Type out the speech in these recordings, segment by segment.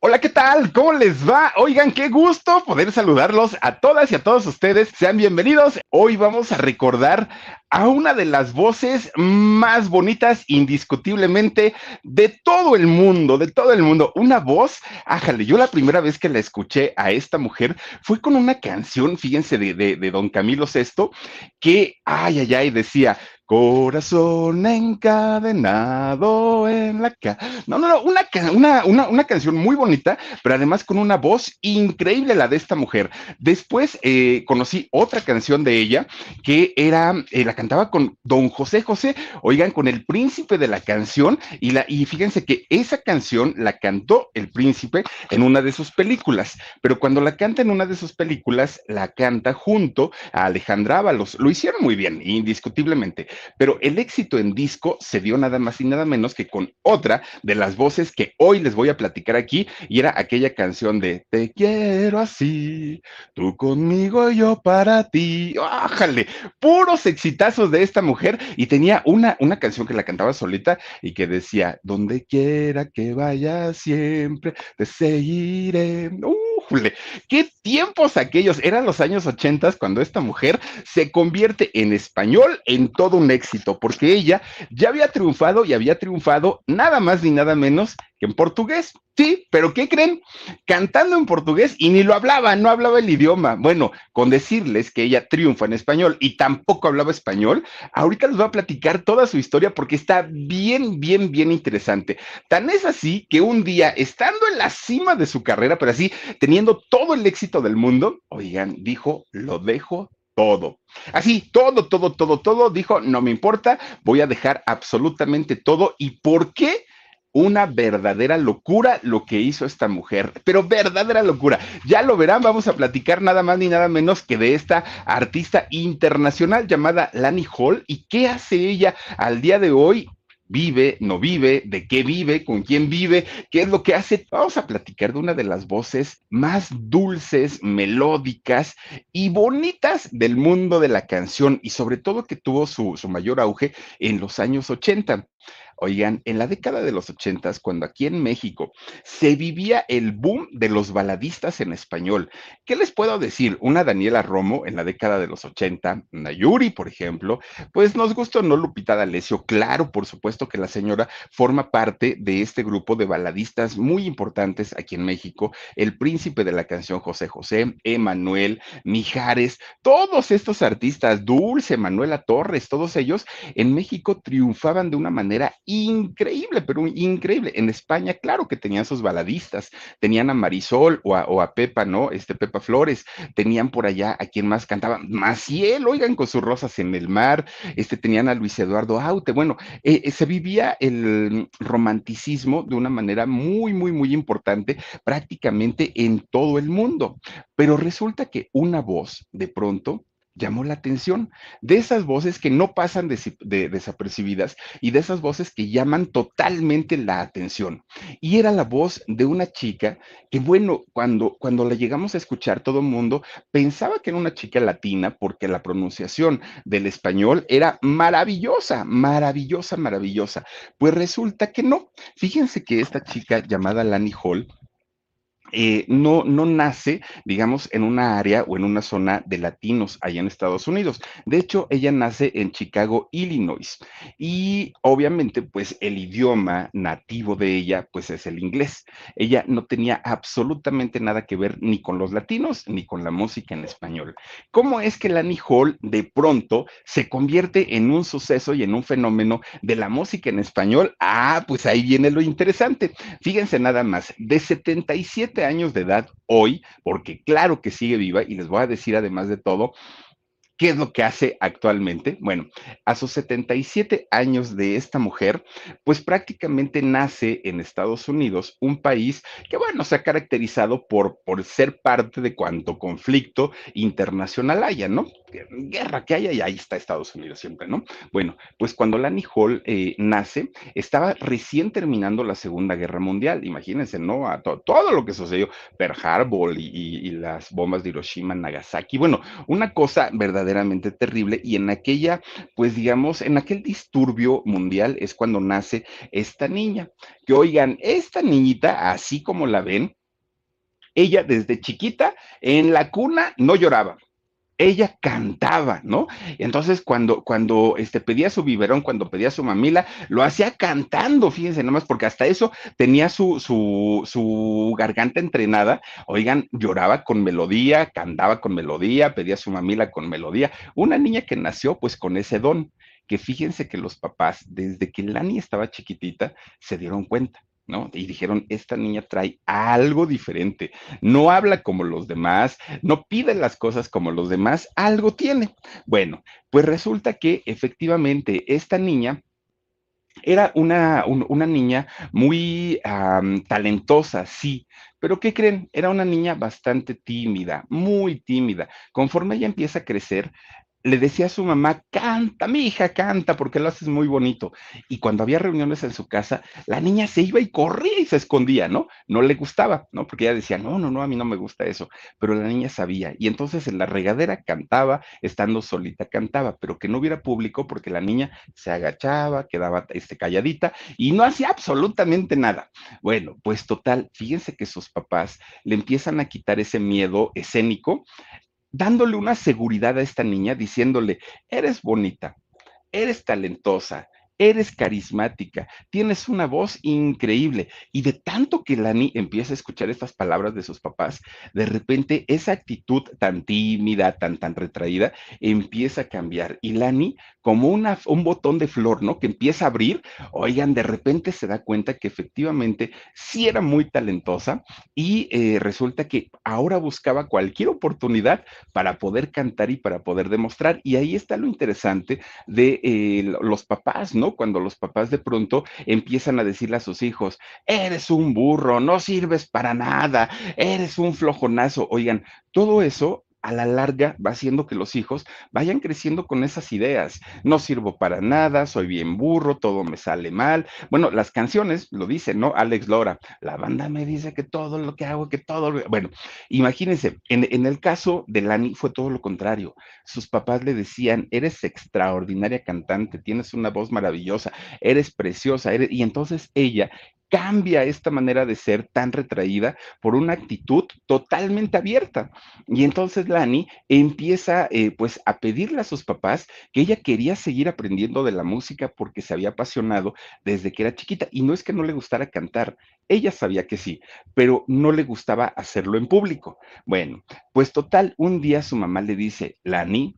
Hola, ¿qué tal? ¿Cómo les va? Oigan, qué gusto poder saludarlos a todas y a todos ustedes. Sean bienvenidos. Hoy vamos a recordar a una de las voces más bonitas, indiscutiblemente, de todo el mundo, de todo el mundo. Una voz, ájale, yo la primera vez que la escuché a esta mujer fue con una canción, fíjense, de, de, Don Camilo VI, que, ay, ay, ay, decía, Corazón encadenado en la ca. No, no, no, una, una, una, una, canción muy bonita, pero además con una voz increíble la de esta mujer. Después eh, conocí otra canción de ella que era, eh, la cantaba con Don José José, oigan, con el príncipe de la canción, y, la, y fíjense que esa canción la cantó el príncipe en una de sus películas, pero cuando la canta en una de sus películas, la canta junto a Alejandra Ábalos. Lo hicieron muy bien, indiscutiblemente. Pero el éxito en disco se dio nada más y nada menos que con otra de las voces que hoy les voy a platicar aquí, y era aquella canción de Te quiero así, tú conmigo, yo para ti. ¡Ájale! Puros exitazos de esta mujer, y tenía una, una canción que la cantaba solita y que decía, donde quiera que vaya siempre, te seguiré. ¡Qué tiempos aquellos! Eran los años ochentas cuando esta mujer se convierte en español en todo un éxito, porque ella ya había triunfado y había triunfado nada más ni nada menos en portugués. Sí, pero ¿qué creen? Cantando en portugués y ni lo hablaba, no hablaba el idioma. Bueno, con decirles que ella triunfa en español y tampoco hablaba español, ahorita les voy a platicar toda su historia porque está bien, bien, bien interesante. Tan es así que un día, estando en la cima de su carrera, pero así, teniendo todo el éxito del mundo, oigan, dijo, lo dejo todo. Así, todo, todo, todo, todo, dijo, no me importa, voy a dejar absolutamente todo. ¿Y por qué? Una verdadera locura lo que hizo esta mujer, pero verdadera locura. Ya lo verán, vamos a platicar nada más ni nada menos que de esta artista internacional llamada Lani Hall y qué hace ella al día de hoy vive, no vive, de qué vive, con quién vive, qué es lo que hace. Vamos a platicar de una de las voces más dulces, melódicas y bonitas del mundo de la canción y sobre todo que tuvo su, su mayor auge en los años 80. Oigan, en la década de los ochentas, cuando aquí en México se vivía el boom de los baladistas en español, ¿qué les puedo decir? Una Daniela Romo en la década de los ochenta, Nayuri, por ejemplo, pues nos gustó, ¿no? Lupita D'Alessio, claro, por supuesto que la señora forma parte de este grupo de baladistas muy importantes aquí en México, el príncipe de la canción José José, Emanuel, Mijares, todos estos artistas, Dulce, Manuela Torres, todos ellos en México triunfaban de una manera increíble, pero increíble. En España, claro que tenían sus baladistas, tenían a Marisol o a, o Pepa, ¿no? Este Pepa Flores, tenían por allá a quien más cantaba, Maciel, oigan, con sus rosas en el mar, este, tenían a Luis Eduardo Aute, bueno, eh, se vivía el romanticismo de una manera muy, muy, muy importante prácticamente en todo el mundo, pero resulta que una voz de pronto llamó la atención, de esas voces que no pasan de, de, desapercibidas y de esas voces que llaman totalmente la atención. Y era la voz de una chica que, bueno, cuando, cuando la llegamos a escuchar, todo el mundo pensaba que era una chica latina porque la pronunciación del español era maravillosa, maravillosa, maravillosa. Pues resulta que no. Fíjense que esta chica llamada Lani Hall, eh, no, no nace, digamos, en una área o en una zona de latinos allá en Estados Unidos. De hecho, ella nace en Chicago, Illinois. Y obviamente, pues el idioma nativo de ella, pues es el inglés. Ella no tenía absolutamente nada que ver ni con los latinos ni con la música en español. ¿Cómo es que Lani Hall de pronto se convierte en un suceso y en un fenómeno de la música en español? Ah, pues ahí viene lo interesante. Fíjense nada más, de 77 años de edad hoy, porque claro que sigue viva y les voy a decir además de todo, ¿Qué es lo que hace actualmente? Bueno, a sus 77 años de esta mujer, pues prácticamente nace en Estados Unidos, un país que, bueno, se ha caracterizado por, por ser parte de cuanto conflicto internacional haya, ¿no? Guerra que haya y ahí está Estados Unidos siempre, ¿no? Bueno, pues cuando Lani Hall eh, nace, estaba recién terminando la Segunda Guerra Mundial, imagínense, ¿no? A todo lo que sucedió, Pearl Harbor y, y las bombas de Hiroshima, Nagasaki, bueno, una cosa verdadera verdaderamente terrible y en aquella, pues digamos, en aquel disturbio mundial es cuando nace esta niña. Que oigan, esta niñita, así como la ven, ella desde chiquita en la cuna no lloraba ella cantaba, ¿no? Entonces, cuando, cuando este, pedía su biberón, cuando pedía su mamila, lo hacía cantando, fíjense nomás, porque hasta eso tenía su, su, su garganta entrenada. Oigan, lloraba con melodía, cantaba con melodía, pedía su mamila con melodía. Una niña que nació pues con ese don, que fíjense que los papás, desde que Lani estaba chiquitita, se dieron cuenta Y dijeron, esta niña trae algo diferente, no habla como los demás, no pide las cosas como los demás, algo tiene. Bueno, pues resulta que efectivamente esta niña era una, una niña muy talentosa, sí, pero ¿qué creen? Era una niña bastante tímida, muy tímida. Conforme ella empieza a crecer, le decía a su mamá, canta, mi hija, canta, porque lo haces muy bonito. Y cuando había reuniones en su casa, la niña se iba y corría y se escondía, ¿no? No le gustaba, ¿no? Porque ella decía, no, no, no, a mí no me gusta eso. Pero la niña sabía. Y entonces en la regadera cantaba, estando solita cantaba, pero que no hubiera público porque la niña se agachaba, quedaba este, calladita y no hacía absolutamente nada. Bueno, pues total, fíjense que sus papás le empiezan a quitar ese miedo escénico dándole una seguridad a esta niña, diciéndole, eres bonita, eres talentosa, eres carismática, tienes una voz increíble. Y de tanto que Lani empieza a escuchar estas palabras de sus papás, de repente esa actitud tan tímida, tan, tan retraída, empieza a cambiar. Y Lani, como una, un botón de flor, ¿no? Que empieza a abrir, oigan, de repente se da cuenta que efectivamente sí era muy talentosa y eh, resulta que ahora buscaba cualquier oportunidad para poder cantar y para poder demostrar. Y ahí está lo interesante de eh, los papás, ¿no? Cuando los papás de pronto empiezan a decirle a sus hijos, eres un burro, no sirves para nada, eres un flojonazo. Oigan, todo eso a la larga va haciendo que los hijos vayan creciendo con esas ideas. No sirvo para nada, soy bien burro, todo me sale mal. Bueno, las canciones lo dicen, ¿no? Alex Lora, la banda me dice que todo lo que hago, que todo lo... Bueno, imagínense, en, el caso de Lani fue todo lo contrario. Sus papás le decían, eres extraordinaria cantante, tienes una voz maravillosa, eres preciosa, eres... y entonces ella cambia esta manera de ser tan retraída por una actitud totalmente abierta. Y entonces Lani empieza eh, pues a pedirle a sus papás que ella quería seguir aprendiendo de la música porque se había apasionado desde que era chiquita. Y no es que no le gustara cantar, ella sabía que sí, pero no le gustaba hacerlo en público. Bueno, pues total, un día su mamá le dice, Lani,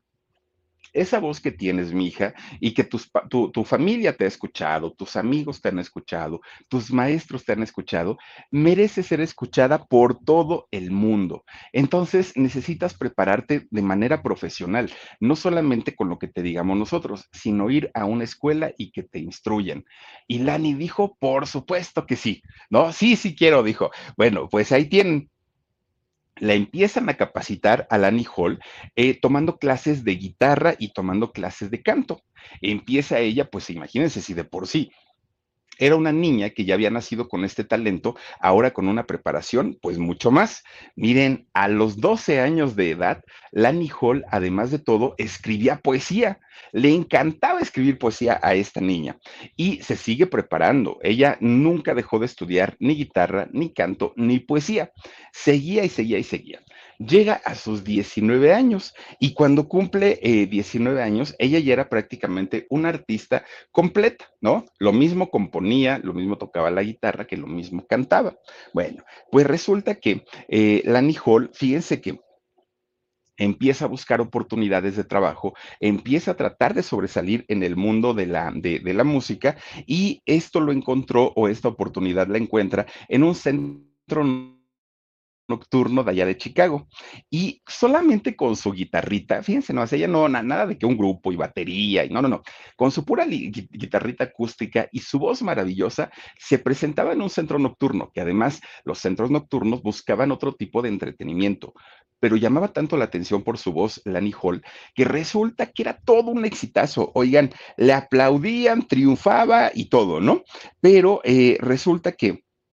esa voz que tienes, mi hija, y que tu, tu, familia te ha escuchado, tus amigos te han escuchado, tus maestros te han escuchado, merece ser escuchada por todo el mundo. Entonces necesitas prepararte de manera profesional, no solamente con lo que te digamos nosotros, sino ir a una escuela y que te instruyan. Y Lani dijo, por supuesto que sí, ¿no? Sí, sí quiero, dijo. Bueno, pues ahí tienen la empiezan a capacitar a Lani Hall eh, tomando clases de guitarra y tomando clases de canto. Empieza ella, pues imagínense si de por sí era una niña que ya había nacido con este talento, ahora con una preparación, pues mucho más. Miren, a los 12 años de edad, Lani Hall, además de todo, escribía poesía. Le encantaba escribir poesía a esta niña y se sigue preparando. Ella nunca dejó de estudiar ni guitarra, ni canto, ni poesía. Seguía y seguía y seguía llega a sus 19 años y cuando cumple 19 eh, años, ella ya era prácticamente una artista completa, ¿no? Lo mismo componía, lo mismo tocaba la guitarra, que lo mismo cantaba. Bueno, pues resulta que eh, Lani Hall, fíjense que empieza a buscar oportunidades de trabajo, empieza a tratar de sobresalir en el mundo de la, de, de la música y esto lo encontró o esta oportunidad la encuentra en un centro nocturno de allá de Chicago. Y solamente con su guitarrita, fíjense, no, ella no, nada de que un grupo y batería, y no, no, no, con su pura guitarrita acústica y su voz maravillosa, se presentaba en un centro nocturno, que además los centros nocturnos buscaban otro tipo de entretenimiento, pero llamaba tanto la atención por su voz, Lani Hall, que resulta que era todo un exitazo. Oigan, le aplaudían, triunfaba y todo, ¿no? Pero eh, resulta que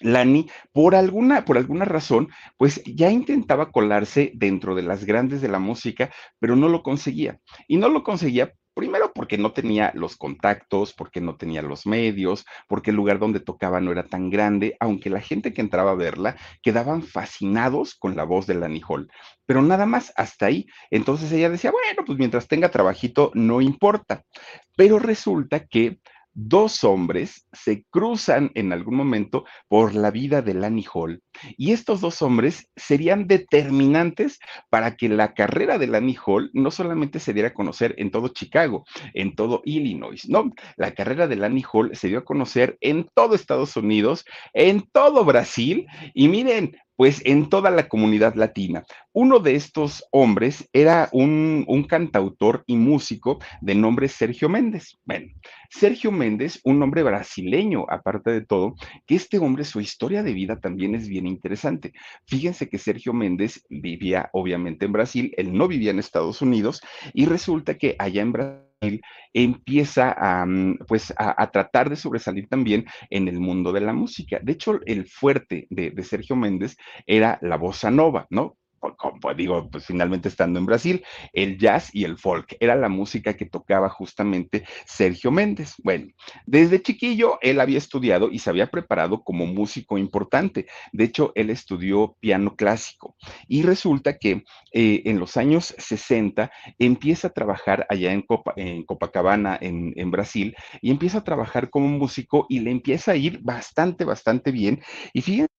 Lani, por alguna, por alguna razón, pues ya intentaba colarse dentro de las grandes de la música, pero no lo conseguía. Y no lo conseguía primero porque no tenía los contactos, porque no tenía los medios, porque el lugar donde tocaba no era tan grande, aunque la gente que entraba a verla quedaban fascinados con la voz de Lani Hall. Pero nada más, hasta ahí. Entonces ella decía, bueno, pues mientras tenga trabajito, no importa. Pero resulta que dos hombres se cruzan en algún momento por la vida de Lani Hall y estos dos hombres serían determinantes para que la carrera de Lani Hall no solamente se diera a conocer en todo Chicago, en todo Illinois, no, la carrera de Lani Hall se dio a conocer en todo Estados Unidos, en todo Brasil y miren, pues en toda la comunidad latina. Uno de estos hombres era un, cantautor y músico de nombre Sergio Méndez. Bueno, Sergio Méndez, un hombre brasileño, aparte de todo, que este hombre, su historia de vida también es bien interesante. Fíjense que Sergio Méndez vivía obviamente en Brasil, él no vivía en Estados Unidos y resulta que allá en Brasil empieza a, mm, pues, a, tratar de sobresalir también en el mundo de la música. De hecho, el fuerte de, de Sergio Méndez era la bossa nova, ¿no? Pues digo, pues finalmente estando en Brasil, el jazz y el folk. Era la música que tocaba justamente Sergio Méndez. Bueno, desde chiquillo él había estudiado y se había preparado como músico importante. De hecho, él estudió piano clásico y resulta que eh, en los años 60 empieza a trabajar allá en, Copacabana, en, en Brasil, y empieza a trabajar como músico y le empieza a ir bastante, bastante bien. Y fíjense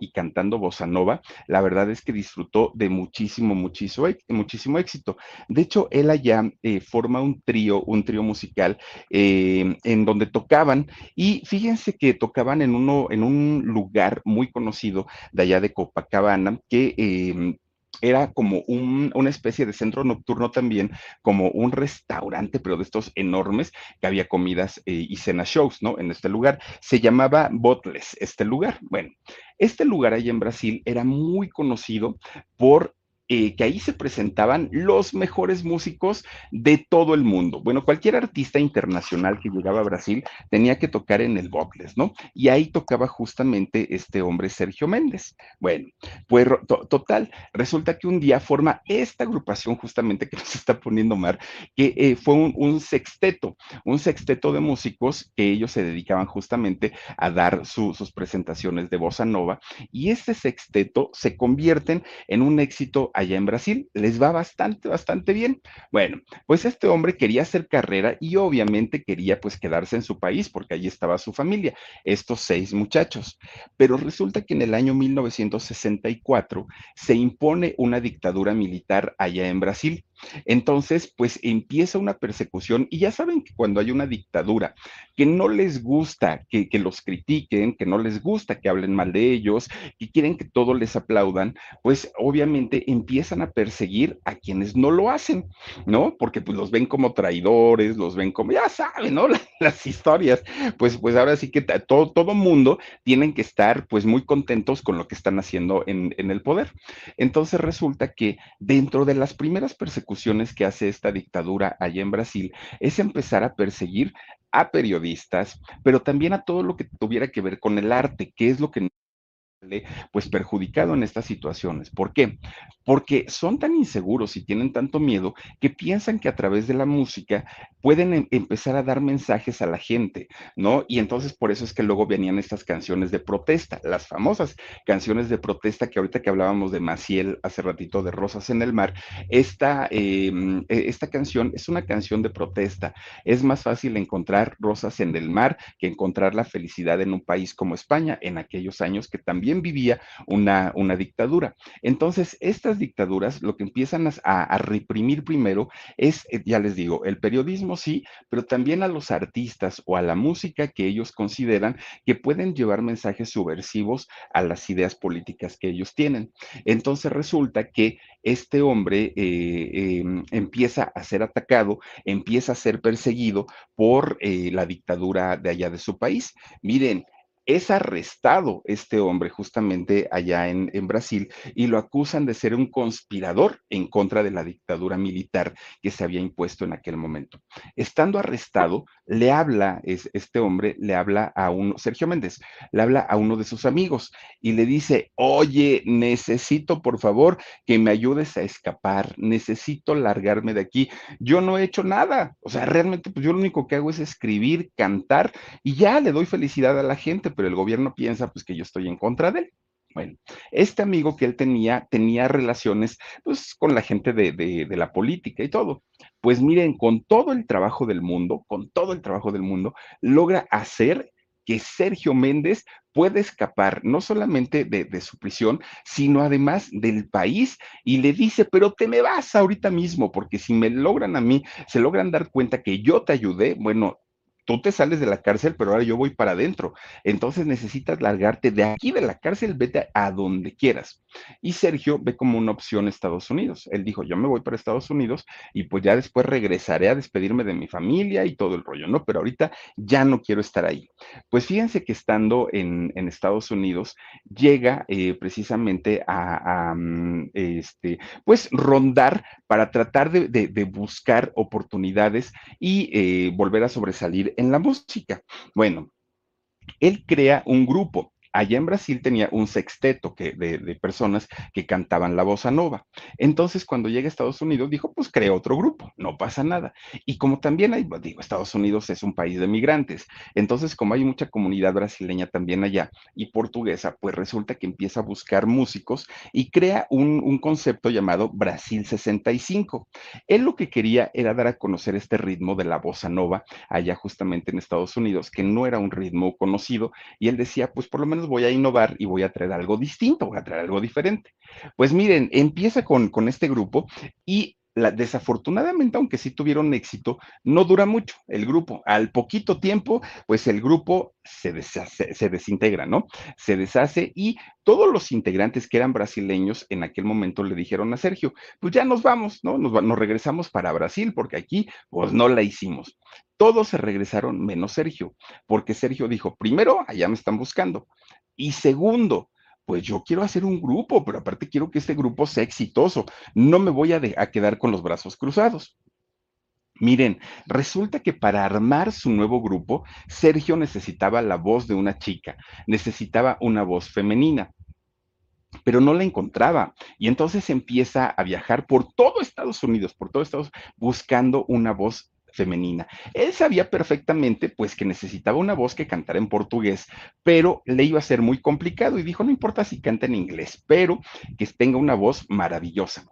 y cantando bossa nova, la verdad es que disfrutó de muchísimo, muchísimo, éxito. De hecho, él allá eh, forma un trío, un trío musical eh, en donde tocaban y fíjense que tocaban en, uno, en un lugar muy conocido de allá de Copacabana que em, era como una especie de centro nocturno también, como un restaurante, pero de estos enormes, que había comidas eh, y cena shows, ¿no? En este lugar. Se llamaba Botless, este lugar. Bueno, este lugar ahí en Brasil era muy conocido por eh, que ahí se presentaban los mejores músicos de todo el mundo. Bueno, cualquier artista internacional que llegaba a Brasil tenía que tocar en el Botless, ¿no? Y ahí tocaba justamente este hombre Sergio Méndez. Bueno, pues total, resulta que un día forma esta agrupación justamente que nos está poniendo Mar, que eh, fue un, sexteto, un sexteto de músicos que ellos se dedicaban justamente a dar sus presentaciones de bossa nova y este sexteto se convierten en un éxito allá en Brasil. Les va bastante, bastante bien. Bueno, pues este hombre quería hacer carrera y obviamente quería pues quedarse en su país porque allí estaba su familia, estos seis muchachos. Pero resulta que en el año 1964 se impone una dictadura militar allá en Brasil Entonces, pues empieza una persecución y ya saben que cuando hay una dictadura que no les gusta que, que los critiquen, que no les gusta que hablen mal de ellos, que quieren que todos les aplaudan, pues obviamente empiezan a perseguir a quienes no lo hacen, ¿no? Porque pues los ven como traidores, los ven como, ya saben, ¿no? Las historias, pues, pues ahora sí que todo, todo mundo tienen que estar pues muy contentos con lo que están haciendo en, en el poder. Entonces resulta que dentro de las primeras persecuciones que hace esta dictadura allá en Brasil es empezar a perseguir a periodistas, pero también a todo lo que tuviera que ver con el arte, que es lo que pues perjudicado en estas situaciones. ¿Por qué? Porque son tan inseguros y tienen tanto miedo que piensan que a través de la música pueden em empezar a dar mensajes a la gente, ¿no? Y entonces por eso es que luego venían estas canciones de protesta, las famosas canciones de protesta que ahorita que hablábamos de Maciel hace ratito de Rosas en el Mar, esta, eh, esta canción es una canción de protesta. Es más fácil encontrar rosas en el mar que encontrar la felicidad en un país como España en aquellos años que también vivía una, una dictadura. Entonces, estas dictaduras lo que empiezan a, a, reprimir primero es, eh, ya les digo, el periodismo sí, pero también a los artistas o a la música que ellos consideran que pueden llevar mensajes subversivos a las ideas políticas que ellos tienen. Entonces resulta que este hombre eh, eh, empieza a ser atacado, empieza a ser perseguido por eh, la dictadura de allá de su país. Miren, es arrestado este hombre justamente allá en, Brasil y lo acusan de ser un conspirador en contra de la dictadura militar que se había impuesto en aquel momento. Estando arrestado, le habla, es, este hombre le habla a uno, Sergio Méndez, le habla a uno de sus amigos y le dice, oye, necesito por favor que me ayudes a escapar, necesito largarme de aquí. Yo no he hecho nada, o sea, realmente pues yo lo único que hago es escribir, cantar y ya le doy felicidad a la gente pero el gobierno piensa pues que yo estoy en contra de él. Bueno, este amigo que él tenía, tenía relaciones pues con la gente de, de, la política y todo. Pues miren, con todo el trabajo del mundo, con todo el trabajo del mundo, logra hacer que Sergio Méndez pueda escapar no solamente de, de, su prisión, sino además del país y le dice, pero te me vas ahorita mismo, porque si me logran a mí, se logran dar cuenta que yo te ayudé, bueno, tú te sales de la cárcel, pero ahora yo voy para adentro. Entonces necesitas largarte de aquí de la cárcel, vete a, donde quieras. Y Sergio ve como una opción Estados Unidos. Él dijo, yo me voy para Estados Unidos y pues ya después regresaré a despedirme de mi familia y todo el rollo, ¿no? Pero ahorita ya no quiero estar ahí. Pues fíjense que estando en, Estados Unidos, llega eh, precisamente a, mm, este, pues rondar para tratar de buscar oportunidades y eh, volver a sobresalir en la música. Bueno, él crea un grupo allá en Brasil tenía un sexteto que, de, de, personas que cantaban la bossa nova. Entonces, cuando llega a Estados Unidos, dijo, pues crea otro grupo, no pasa nada. Y como también hay, digo, Estados Unidos es un país de migrantes, entonces como hay mucha comunidad brasileña también allá y portuguesa, pues resulta que empieza a buscar músicos y crea un, un concepto llamado Brasil 65. Él lo que quería era dar a conocer este ritmo de la bossa nova allá justamente en Estados Unidos, que no era un ritmo conocido, y él decía, pues por lo menos voy a innovar y voy a traer algo distinto, voy a traer algo diferente. Pues miren, empieza con, con este grupo y desafortunadamente, aunque sí tuvieron éxito, no dura mucho el grupo. Al poquito tiempo, pues el grupo se, se desintegra, ¿no? Se deshace y todos los integrantes que eran brasileños en aquel momento le dijeron a Sergio, pues ya nos vamos, ¿no? Nos, nos regresamos para Brasil porque aquí, pues no la hicimos. Todos se regresaron menos Sergio, porque Sergio dijo, primero, allá me están buscando. Y segundo, pues yo quiero hacer un grupo, pero aparte quiero que este grupo sea exitoso. No me voy a, quedar con los brazos cruzados. Miren, resulta que para armar su nuevo grupo, Sergio necesitaba la voz de una chica, necesitaba una voz femenina pero no la encontraba. Y entonces empieza a viajar por todo Estados Unidos, por todo Estados Unidos, buscando una voz femenina. Él sabía perfectamente, pues, que necesitaba una voz que cantara en portugués, pero le iba a ser muy complicado y dijo, no importa si canta en inglés, pero que tenga una voz maravillosa.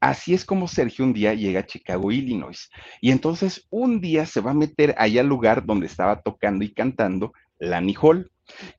Así es como Sergio un día llega a Chicago, Illinois, y entonces un día se va a meter allá al lugar donde estaba tocando y cantando Lani Hall.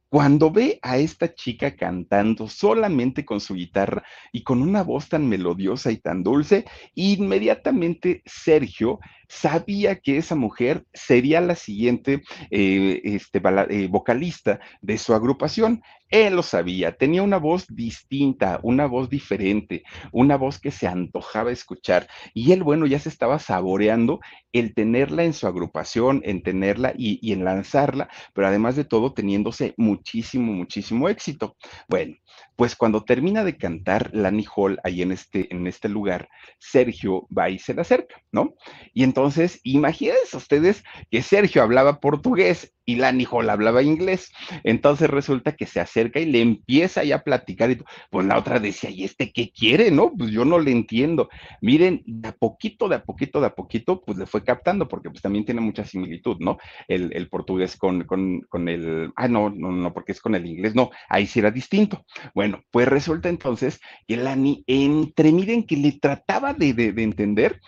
Cuando ve a esta chica cantando solamente con su guitarra y con una voz tan melodiosa y tan dulce, inmediatamente Sergio sabía que esa mujer sería la siguiente eh, este, eh, vocalista de su agrupación. Él lo sabía, tenía una voz distinta, una voz diferente, una voz que se antojaba escuchar. Y él, bueno, ya se estaba saboreando el tenerla en su agrupación, en tenerla y, y en lanzarla, pero además de todo teniéndose muchísimo, muchísimo éxito. Bueno, pues cuando termina de cantar Lani Hall ahí en este, en este lugar, Sergio va y se le acerca, ¿no? Y entonces, imagínense ustedes que Sergio hablaba portugués y Lani Hall hablaba inglés. Entonces resulta que se acerca y le empieza ya a platicar. Y pues la otra decía, ¿y este qué quiere? No, pues yo no le entiendo. Miren, de a poquito, de a poquito, de a poquito, pues le fue captando, porque pues también tiene mucha similitud, ¿no? El, el portugués con, con, con, el, ah, no, no, no, porque es con el inglés, no, ahí sí era distinto. Bueno, pues resulta entonces que Lani, entre, miren que le trataba de, de, de entender,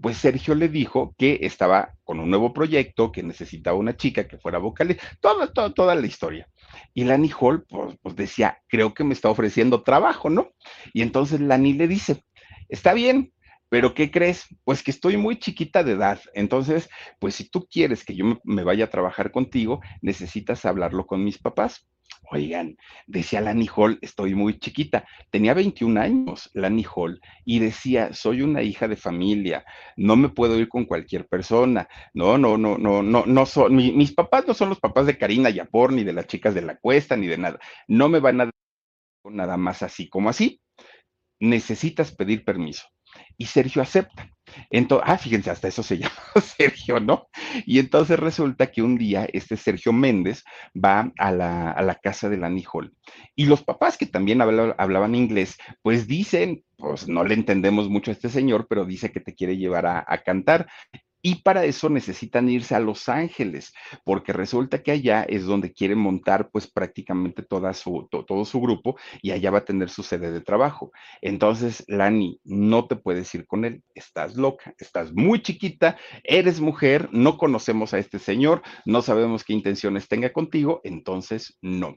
pues Sergio le dijo que estaba con un nuevo proyecto, que necesitaba una chica que fuera vocal, toda, toda, toda la historia. Y Lani Hall, pues, pues, decía, creo que me está ofreciendo trabajo, ¿no? Y entonces Lani le dice, está bien, pero ¿qué crees? Pues que estoy muy chiquita de edad. Entonces, pues si tú quieres que yo me vaya a trabajar contigo, necesitas hablarlo con mis papás. Oigan, decía Lani Hall, estoy muy chiquita. Tenía 21 años, Lani Hall, y decía, soy una hija de familia, no me puedo ir con cualquier persona. No, no, no, no, no, no son, mis papás no son los papás de Karina Yapor, ni de las chicas de la cuesta, ni de nada. No me van a nada más así como así. Necesitas pedir permiso y Sergio acepta. Entonces, ah, fíjense, hasta eso se llama Sergio, ¿no? Y entonces resulta que un día este Sergio Méndez va a la, a la casa de la Nijol y los papás que también hablaban inglés, pues dicen, pues no le entendemos mucho a este señor, pero dice que te quiere llevar a, a cantar. Y para eso necesitan irse a Los Ángeles, porque resulta que allá es donde quieren montar pues prácticamente toda su, todo su grupo y allá va a tener su sede de trabajo. Entonces, Lani, no te puedes ir con él, estás loca, estás muy chiquita, eres mujer, no conocemos a este señor, no sabemos qué intenciones tenga contigo, entonces no.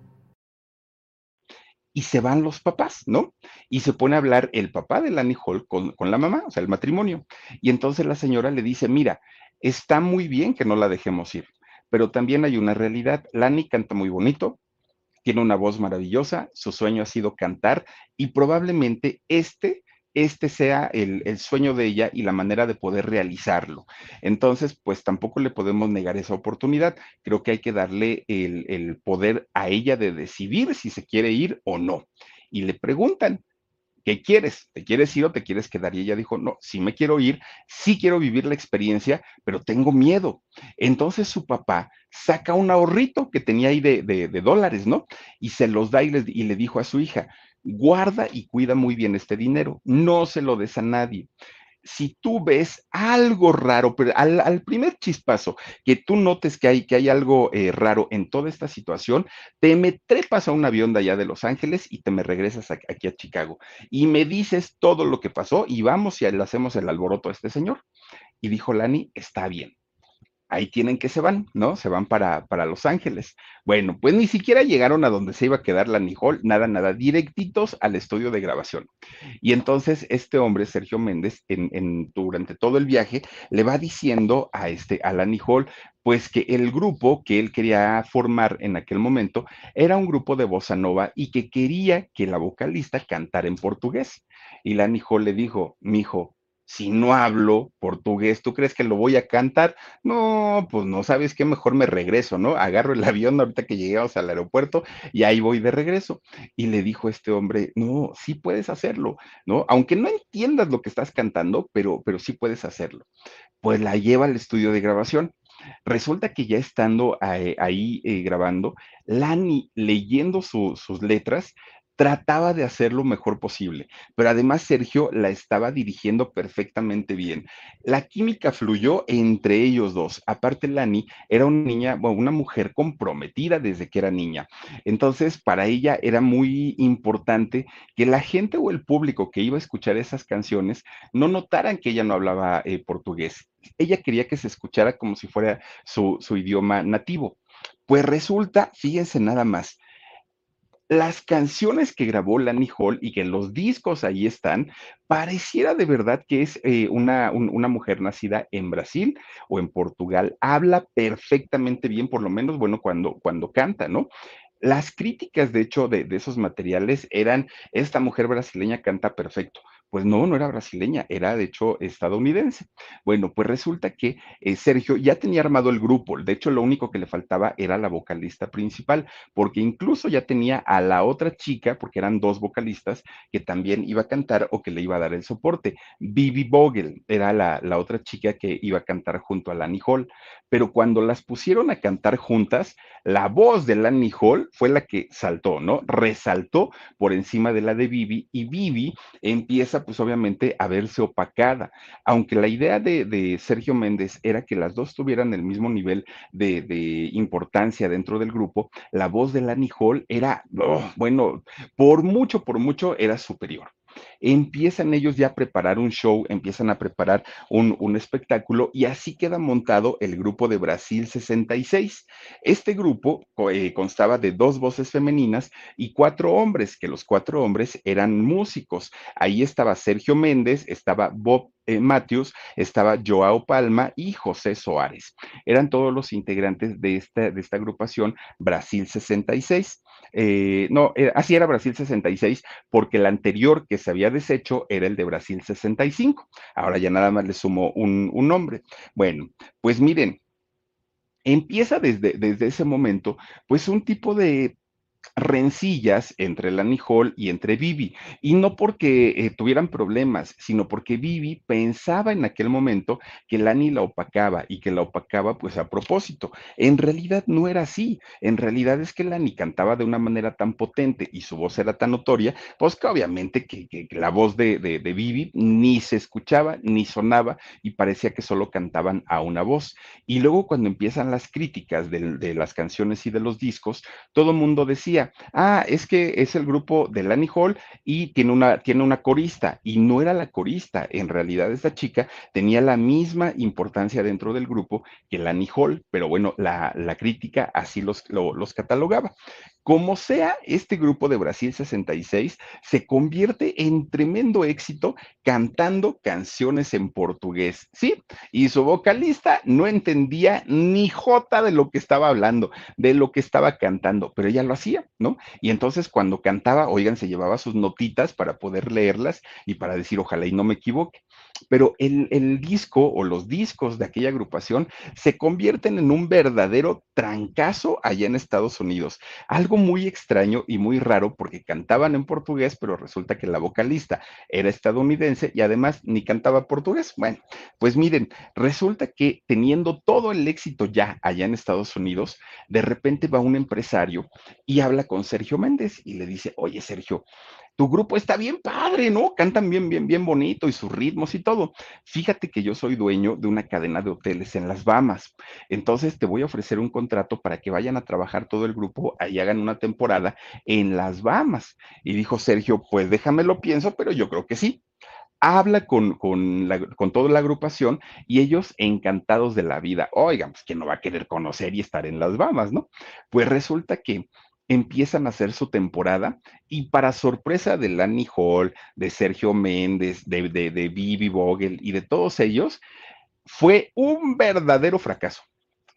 y se van los papás, ¿no? Y se pone a hablar el papá de Lani Hall con, con, la mamá, o sea, el matrimonio. Y entonces la señora le dice, mira, está muy bien que no la dejemos ir, pero también hay una realidad. Lani canta muy bonito, tiene una voz maravillosa, su sueño ha sido cantar y probablemente este este sea el, el, sueño de ella y la manera de poder realizarlo. Entonces, pues tampoco le podemos negar esa oportunidad. Creo que hay que darle el, el poder a ella de decidir si se quiere ir o no. Y le preguntan, ¿qué quieres? ¿Te quieres ir o te quieres quedar? Y ella dijo, no, sí me quiero ir, sí quiero vivir la experiencia, pero tengo miedo. Entonces su papá saca un ahorrito que tenía ahí de, de, de dólares, ¿no? Y se los da y, les, y le dijo a su hija, guarda y cuida muy bien este dinero, no se lo des a nadie. Si tú ves algo raro, pero al, primer chispazo que tú notes que hay, que hay algo eh, raro en toda esta situación, te me trepas a un avión de allá de Los Ángeles y te me regresas aquí a Chicago y me dices todo lo que pasó y vamos y le hacemos el alboroto a este señor. Y dijo Lani, está bien ahí tienen que se van, ¿no? Se van para, para Los Ángeles. Bueno, pues ni siquiera llegaron a donde se iba a quedar la Nijol, nada, nada, directitos al estudio de grabación. Y entonces este hombre, Sergio Méndez, en, en, durante todo el viaje, le va diciendo a, este, a la pues que el grupo que él quería formar en aquel momento era un grupo de bossa nova y que quería que la vocalista cantara en portugués. Y la Nijol le dijo, mijo, si no hablo portugués, ¿tú crees que lo voy a cantar? No, pues no sabes qué, mejor me regreso, ¿no? Agarro el avión ahorita que llegamos al aeropuerto y ahí voy de regreso. Y le dijo este hombre, no, sí puedes hacerlo, ¿no? Aunque no entiendas lo que estás cantando, pero, pero sí puedes hacerlo. Pues la lleva al estudio de grabación Resulta que ya estando ahí, ahí eh, grabando, Lani leyendo su- sus letras, trataba de hacer lo mejor posible, pero además Sergio la estaba dirigiendo perfectamente bien. La química fluyó entre ellos dos. Aparte, Lani era una niña, bueno, una mujer comprometida desde que era niña. Entonces, para ella era muy importante que la gente o el público que iba a escuchar esas canciones no notaran que ella no hablaba eh, portugués. Ella quería que se escuchara como si fuera su, su idioma nativo. Pues resulta, fíjense nada más, las canciones que grabó Lani Hall y que en los discos ahí están, pareciera de verdad que es eh, una, un- una mujer nacida en Brasil o en Portugal. Habla perfectamente bien, por lo menos, bueno, cuando, cuando canta, ¿no? Las críticas, de hecho, de, de esos materiales eran, esta mujer brasileña canta perfecto. Pues no, no era brasileña, era de hecho estadounidense. Bueno, pues resulta que eh, Sergio ya tenía armado el grupo. De hecho, lo único que le faltaba era la vocalista principal, porque incluso ya tenía a la otra chica, porque eran dos vocalistas, que también iba a cantar o que le iba a dar el soporte. Bibi Vogel era la, la otra chica que iba a cantar junto a Lani Hall. Pero cuando las pusieron a cantar juntas, la voz de Lani Hall fue la que saltó, ¿no? Resaltó por encima de la de Bibi y Bibi empieza pues obviamente a verse opacada. Aunque la idea de, de Sergio Méndez era que las dos tuvieran el mismo nivel de, de importancia dentro del grupo, la voz de Lani Hall era, oh, bueno, por mucho, por mucho era superior. Empiezan ellos ya a preparar un show, empiezan a preparar un, espectáculo y así queda montado el grupo de Brasil 66. Este grupo eh, constaba de dos voces femeninas y cuatro hombres, que los cuatro hombres eran músicos. Ahí estaba Sergio Méndez, estaba Bob eh, Matthews, estaba Joao Palma y José Soares. Eran todos los integrantes de esta, de esta agrupación Brasil 66. Eh, no, eh, así era Brasil 66, porque el anterior que se había deshecho era el de Brasil 65. Ahora ya nada más le sumo un, un nombre. Bueno, pues miren, empieza desde, desde ese momento, pues un tipo de rencillas entre Lani Hall y entre Vivi. Y no porque eh, tuvieran problemas, sino porque Vivi pensaba en aquel momento que Lani la opacaba y que la opacaba pues a propósito. En realidad no era así. En realidad es que Lani cantaba de una manera tan potente y su voz era tan notoria, pues que obviamente que, que, la voz de, de, de, Vivi ni se escuchaba ni sonaba y parecía que solo cantaban a una voz. Y luego cuando empiezan las críticas de, de las canciones y de los discos, todo mundo decía, ah, es que es el grupo de Lani Hall y tiene una, tiene una corista, y no era la corista, en realidad esta chica tenía la misma importancia dentro del grupo que Lani Hall, pero bueno, la, la crítica así los, lo, los catalogaba. Como sea, este grupo de Brasil 66 se convierte en tremendo éxito cantando canciones en portugués, ¿sí? Y su vocalista no entendía ni jota de lo que estaba hablando, de lo que estaba cantando, pero ella lo hacía, ¿no? Y entonces cuando cantaba, oigan, se llevaba sus notitas para poder leerlas y para decir, ojalá y no me equivoque. Pero el, el disco o los discos de aquella agrupación se convierten en un verdadero trancazo allá en Estados Unidos. Algo muy extraño y muy raro porque cantaban en portugués, pero resulta que la vocalista era estadounidense y además ni cantaba portugués. Bueno, pues miren, resulta que teniendo todo el éxito ya allá en Estados Unidos, de repente va un empresario y habla con Sergio Méndez y le dice, oye Sergio, tu grupo está bien padre, ¿no? Cantan bien, bien, bien bonito y sus ritmos y todo. Fíjate que yo soy dueño de una cadena de hoteles en las Bahamas. Entonces te voy a ofrecer un contrato para que vayan a trabajar todo el grupo y hagan una temporada en las Bahamas. Y dijo Sergio, pues déjame lo pienso, pero yo creo que sí habla con, con, con, toda la agrupación y ellos encantados de la vida. Oigan, pues quién no va a querer conocer y estar en las Bahamas, ¿no? Pues resulta que empiezan a hacer su temporada y para sorpresa de Lani Hall, de Sergio Méndez, de, de, de Vivi Vogel y de todos ellos, fue un verdadero fracaso.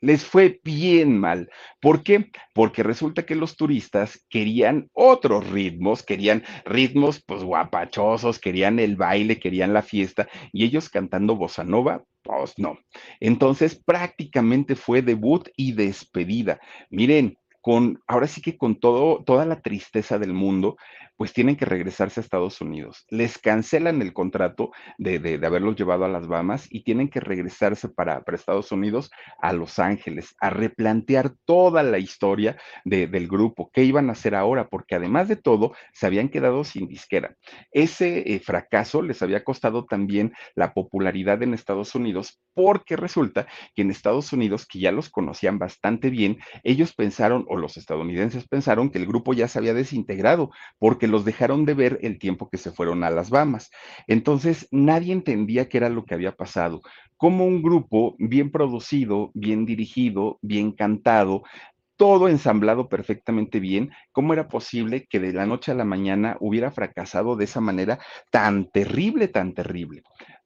Les fue bien mal. ¿Por qué? Porque resulta que los turistas querían otros ritmos, querían ritmos pues guapachosos, querían el baile, querían la fiesta y ellos cantando bossa nova, pues no. Entonces prácticamente fue debut y despedida. Miren, con, ahora sí que con todo, toda la tristeza del mundo, pues tienen que regresarse a Estados Unidos. Les cancelan el contrato de, de, haberlos llevado a las Bahamas y tienen que regresarse para, para Estados Unidos a Los Ángeles, a replantear toda la historia del grupo, qué iban a hacer ahora, porque además de todo, se habían quedado sin disquera. Ese eh, fracaso les había costado también la popularidad en Estados Unidos, porque resulta que en Estados Unidos, que ya los conocían bastante bien, ellos pensaron, o los estadounidenses pensaron, que el grupo ya se había desintegrado, porque los dejaron de ver el tiempo que se fueron a las Bahamas. Entonces, nadie entendía qué era lo que había pasado. Como un grupo bien producido, bien dirigido, bien cantado, todo ensamblado perfectamente bien, ¿cómo era posible que de la noche a la mañana hubiera fracasado de esa manera tan terrible, tan terrible?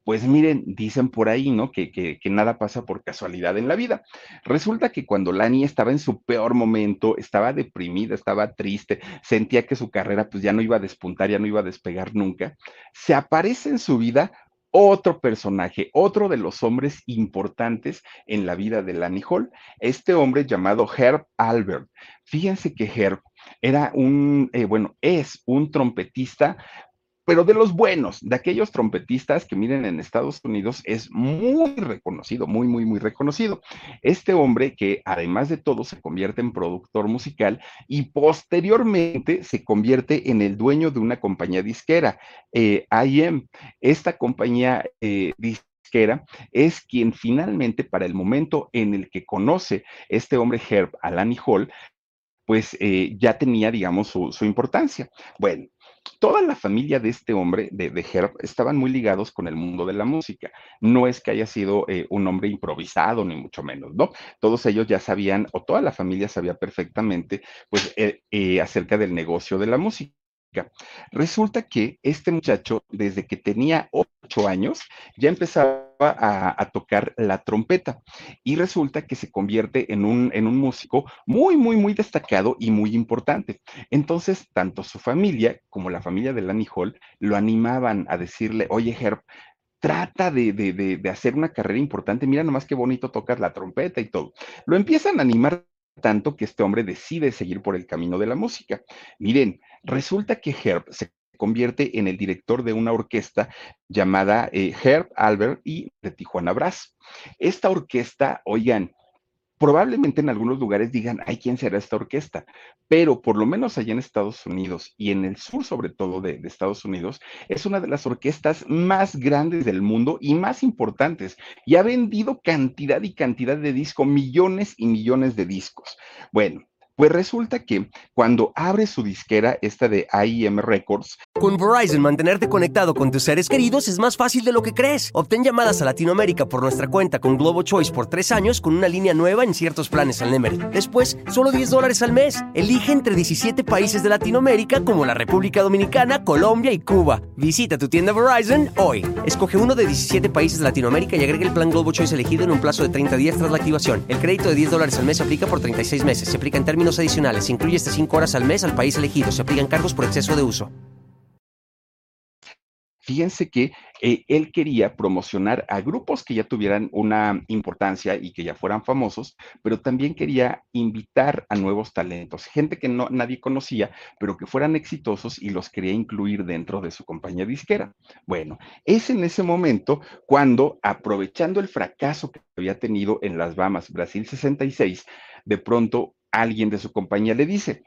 Pues miren, dicen por ahí, ¿no? Que, que, nada pasa por casualidad en la vida. Resulta que cuando Lani estaba en su peor momento, estaba deprimida, estaba triste, sentía que su carrera pues ya no iba a despuntar, ya no iba a despegar nunca, se aparece en su vida otro personaje, otro de los hombres importantes en la vida de Lani Hall, este hombre llamado Herb Albert. Fíjense que Herb era un, eh, bueno, es un trompetista pero de los buenos, de aquellos trompetistas que miren en Estados Unidos es muy reconocido, muy, muy, muy reconocido. Este hombre que además de todo se convierte en productor musical y posteriormente se convierte en el dueño de una compañía disquera, eh, IM. Esta compañía eh, disquera es quien finalmente para el momento en el que conoce este hombre Herb Alani Hall, pues eh, ya tenía, digamos, su, su importancia. Bueno, toda la familia de este hombre, de, Herb, estaban muy ligados con el mundo de la música. No es que haya sido eh, un hombre improvisado, ni mucho menos, ¿no? Todos ellos ya sabían, o toda la familia sabía perfectamente, pues, eh, eh, acerca del negocio de la música. Resulta que este muchacho, desde que tenía ocho años, ya empezaba a, tocar la trompeta y resulta que se convierte en un, en un músico muy, muy, muy destacado y muy importante. Entonces, tanto su familia como la familia de Lanny Hall lo animaban a decirle, oye, Herb, trata de, de, de, hacer una carrera importante, mira nomás qué bonito tocas la trompeta y todo. Lo empiezan a animar tanto que este hombre decide seguir por el camino de la música. Miren, resulta que Herb se convierte en el director de una orquesta llamada eh, Herb Albert y de Tijuana Brass. Esta orquesta, oigan, probablemente en algunos lugares digan, ay, ¿quién será esta orquesta? Pero por lo menos allá en Estados Unidos y en el sur sobre todo de, de, Estados Unidos, es una de las orquestas más grandes del mundo y más importantes. Y ha vendido cantidad y cantidad de discos, millones y millones de discos. Bueno, pues resulta que cuando abre su disquera, esta de IEM Records. Con Verizon, mantenerte conectado con tus seres queridos es más fácil de lo que crees. Obtén llamadas a Latinoamérica por nuestra cuenta con Globo Choice por tres años con una línea nueva en ciertos planes al Nemer. Después, solo 10 dólares al mes. Elige entre 17 países de Latinoamérica como la República Dominicana, Colombia y Cuba. Visita tu tienda Verizon hoy. Escoge uno de 17 países de Latinoamérica y agrega el plan Globo Choice elegido en un plazo de 30 días tras la activación. El crédito de 10 dólares al mes se aplica por 36 meses. Se aplica en términos adicionales. incluye hasta 5 horas al mes al país elegido. Se aplican cargos por exceso de uso. Fíjense que eh, él quería promocionar a grupos que ya tuvieran una importancia y que ya fueran famosos, pero también quería invitar a nuevos talentos, gente que no, nadie conocía, pero que fueran exitosos y los quería incluir dentro de su compañía disquera. Bueno, es en ese momento cuando, aprovechando el fracaso que había tenido en las Bahamas, Brasil 66, de pronto alguien de su compañía le dice,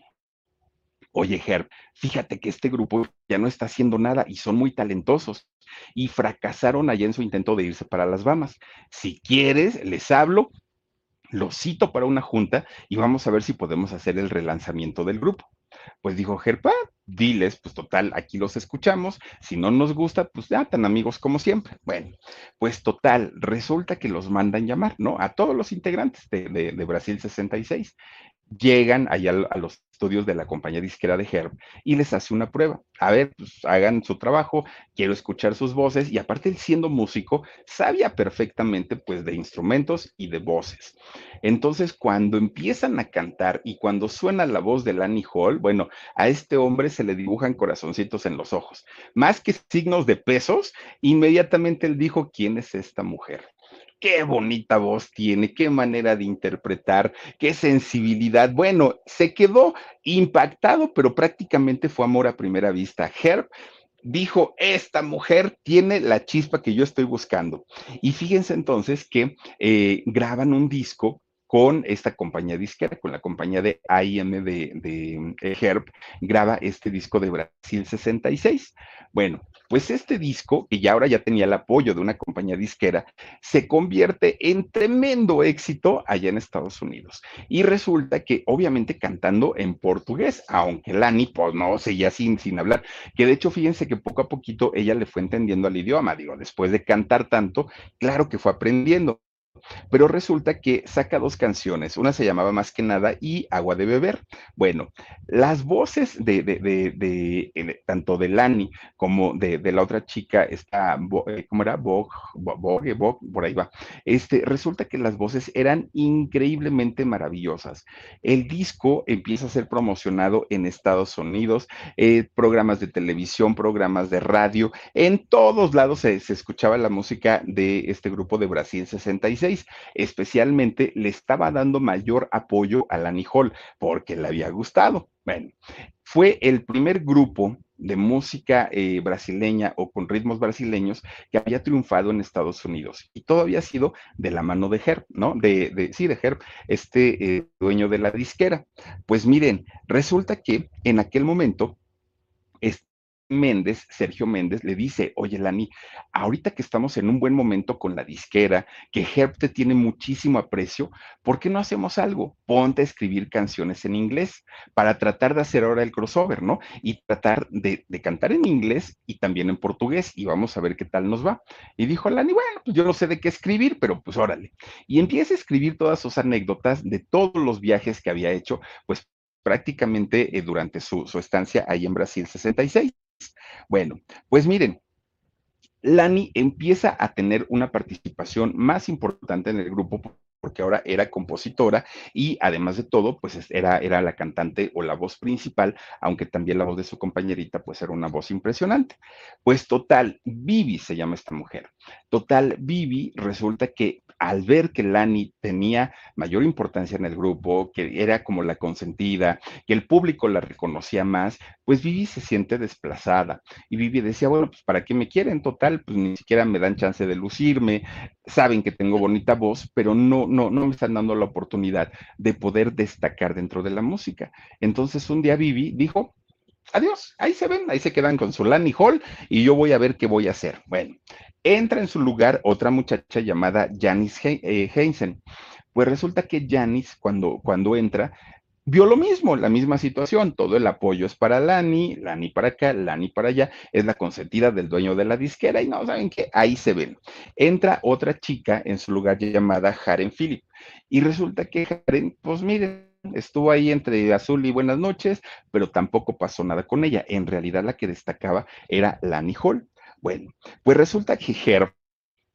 oye Herb, fíjate que este grupo ya no está haciendo nada y son muy talentosos y fracasaron allá en su intento de irse para las Bahamas. Si quieres, les hablo, los cito para una junta y vamos a ver si podemos hacer el relanzamiento del grupo. Pues dijo Gerpa, diles, pues total, aquí los escuchamos, si no nos gusta, pues ya tan amigos como siempre. Bueno, pues total, resulta que los mandan llamar, ¿no? A todos los integrantes de, de Brasil 66 llegan allá a los estudios de la compañía disquera de Herb y les hace una prueba. A ver, pues hagan su trabajo, quiero escuchar sus voces y aparte él siendo músico, sabía perfectamente pues de instrumentos y de voces. Entonces, cuando empiezan a cantar y cuando suena la voz de Lanny Hall, bueno, a este hombre se le dibujan corazoncitos en los ojos. Más que signos de pesos, inmediatamente él dijo, ¿quién es esta mujer? Qué bonita voz tiene, qué manera de interpretar, qué sensibilidad. Bueno, se quedó impactado, pero prácticamente fue amor a primera vista. Herb dijo, esta mujer tiene la chispa que yo estoy buscando. Y fíjense entonces que eh, graban un disco con esta compañía disquera, con la compañía de AIM de, eh, Herb, graba este disco de Brasil 66. Bueno, pues este disco, que ya ahora ya tenía el apoyo de una compañía disquera, se convierte en tremendo éxito allá en Estados Unidos. Y resulta que, obviamente, cantando en portugués, aunque Lani, pues no, seguía sin, sin hablar, que de hecho, fíjense que poco a poquito ella le fue entendiendo al idioma, digo, después de cantar tanto, claro que fue aprendiendo. Pero resulta que saca dos canciones, una se llamaba Más que nada y Agua de Beber. Bueno, las voces de, tanto de Lani como de, la otra chica, esta, eh, ¿cómo era? Bog, Bog, Bog, por ahí va. Este, resulta que las voces eran increíblemente maravillosas. El disco empieza a ser promocionado en Estados Unidos, eh, programas de televisión, programas de radio, en todos lados se, se escuchaba la música de este grupo de Brasil 66 especialmente le estaba dando mayor apoyo a la Hall porque le había gustado. Bueno, fue el primer grupo de música eh, brasileña o con ritmos brasileños que había triunfado en Estados Unidos. Y todo había sido de la mano de Herb, ¿no? De, de sí, de Herb, este eh, dueño de la disquera. Pues miren, resulta que en aquel momento, Méndez, Sergio Méndez, le dice, oye, Lani, ahorita que estamos en un buen momento con la disquera, que Herb te tiene muchísimo aprecio, ¿por qué no hacemos algo? Ponte a escribir canciones en inglés para tratar de hacer ahora el crossover, ¿no? Y tratar de, de cantar en inglés y también en portugués y vamos a ver qué tal nos va. Y dijo Lani, bueno, pues yo no sé de qué escribir, pero pues órale. Y empieza a escribir todas sus anécdotas de todos los viajes que había hecho, pues prácticamente eh, durante su, su estancia ahí en Brasil 66. Bueno, pues miren, Lani empieza a tener una participación más importante en el grupo porque ahora era compositora y además de todo, pues era, era la cantante o la voz principal, aunque también la voz de su compañerita, pues era una voz impresionante. Pues total, Vivi se llama esta mujer. Total, Vivi resulta que al ver que Lani tenía mayor importancia en el grupo, que era como la consentida, que el público la reconocía más, pues Vivi se siente desplazada. Y Vivi decía, bueno, pues ¿para qué me quieren? Total, pues ni siquiera me dan chance de lucirme, saben que tengo bonita voz, pero no, no, no me están dando la oportunidad de poder destacar dentro de la música. Entonces un día Vivi dijo, adiós, ahí se ven, ahí se quedan con su Lani Hall y yo voy a ver qué voy a hacer. Bueno, entra en su lugar otra muchacha llamada Janice eh, Heinzen. Pues resulta que Janice, cuando, cuando entra, vio lo mismo, la misma situación, todo el apoyo es para Lani, Lani para acá, Lani para allá, es la consentida del dueño de la disquera y no, ¿saben qué? Ahí se ven. Entra otra chica en su lugar llamada Haren Philip y resulta que Haren, pues miren, estuvo ahí entre azul y buenas noches, pero tampoco pasó nada con ella. En realidad la que destacaba era Lani Hall. Bueno, pues resulta que Herb,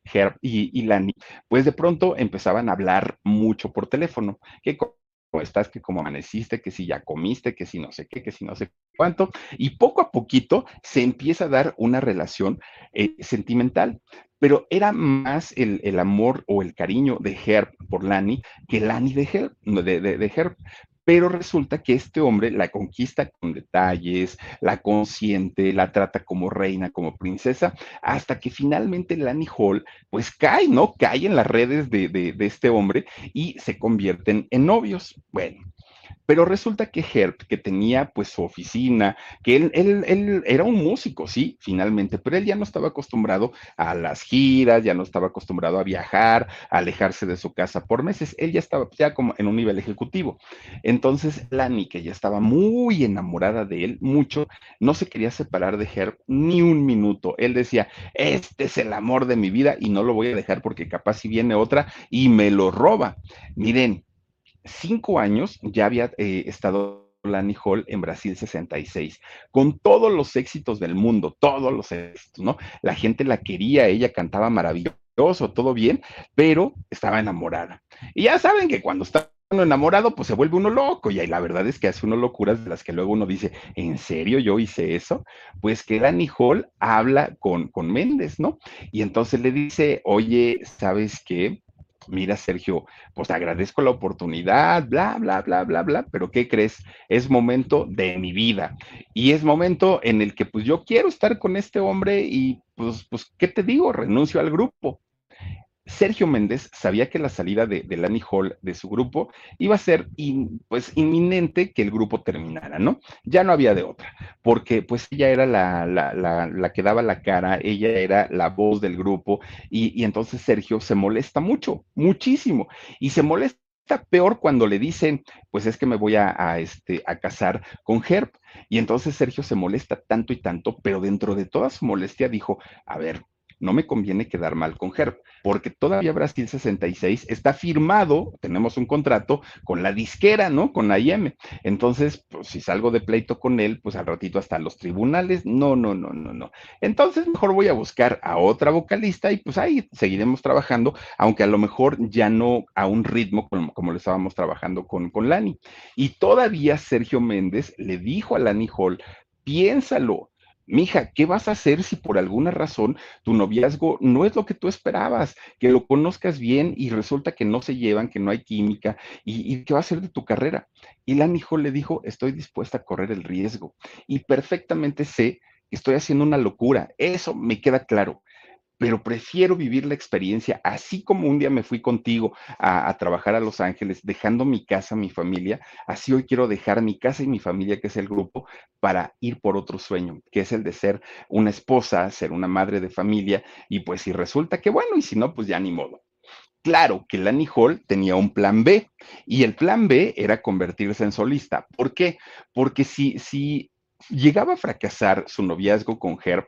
Herb y, y Lani, pues de pronto empezaban a hablar mucho por teléfono, que estás, que como amaneciste, que si ya comiste, que si no sé qué, que si no sé cuánto, y poco a poquito se empieza a dar una relación eh, sentimental, pero era más el, el, amor o el cariño de Herb por Lani que Lani de Herb, de, de, de Herb pero resulta que este hombre la conquista con detalles, la consiente, la trata como reina, como princesa, hasta que finalmente Lani Hall pues cae, ¿no? Cae en las redes de, de, de este hombre y se convierten en novios. Bueno, pero resulta que Herb, que tenía pues su oficina, que él, él, él, era un músico, sí, finalmente, pero él ya no estaba acostumbrado a las giras, ya no estaba acostumbrado a viajar, a alejarse de su casa por meses, él ya estaba ya como en un nivel ejecutivo. Entonces, Lani, que ya estaba muy enamorada de él, mucho, no se quería separar de Herb ni un minuto. Él decía, este es el amor de mi vida y no lo voy a dejar porque capaz si viene otra y me lo roba. Miren, cinco años ya había eh, estado Lani Hall en Brasil 66, con todos los éxitos del mundo, todos los éxitos, ¿no? La gente la quería, ella cantaba maravilloso, todo bien, pero estaba enamorada. Y ya saben que cuando está enamorado, pues se vuelve uno loco y ahí la verdad es que hace uno locuras de las que luego uno dice, ¿en serio yo hice eso? Pues que Danny Hall habla con, con Méndez, ¿no? Y entonces le dice, oye, ¿sabes qué? Mira, Sergio, pues agradezco la oportunidad, bla, bla, bla, bla, bla, pero ¿qué crees? Es momento de mi vida y es momento en el que pues yo quiero estar con este hombre y pues, pues, ¿qué te digo? Renuncio al grupo. Sergio Méndez sabía que la salida de, de Lani Hall de su grupo iba a ser pues inminente que el grupo terminara, ¿no? Ya no había de otra, porque pues ella era la, la, la, la que daba la cara, ella era la voz del grupo y, y entonces Sergio se molesta mucho, muchísimo, y se molesta peor cuando le dicen, pues es que me voy a, a, este, a casar con Herb. Y entonces Sergio se molesta tanto y tanto, pero dentro de toda su molestia dijo, a ver, no me conviene quedar mal con Herb, porque todavía Brasil 66 está firmado, tenemos un contrato con la disquera, ¿no? Con la IM. Entonces, pues si salgo de pleito con él, pues al ratito hasta los tribunales, no, no, no, no, no. Entonces, mejor voy a buscar a otra vocalista y pues ahí seguiremos trabajando, aunque a lo mejor ya no a un ritmo como, como lo estábamos trabajando con, con Lani. Y todavía Sergio Méndez le dijo a Lani Hall, piénsalo, mija, ¿qué vas a hacer si por alguna razón tu noviazgo no es lo que tú esperabas? Que lo conozcas bien y resulta que no se llevan, que no hay química y, qué va a hacer de tu carrera. Y la hijo le dijo, estoy dispuesta a correr el riesgo y perfectamente sé que estoy haciendo una locura. Eso me queda claro pero prefiero vivir la experiencia, así como un día me fui contigo a, trabajar a Los Ángeles, dejando mi casa, mi familia, así hoy quiero dejar mi casa y mi familia, que es el grupo, para ir por otro sueño, que es el de ser una esposa, ser una madre de familia, y pues si resulta que bueno, y si no, pues ya ni modo. Claro que Lani Hall tenía un plan B, y el plan B era convertirse en solista. ¿Por qué? Porque si, si llegaba a fracasar su noviazgo con Herb,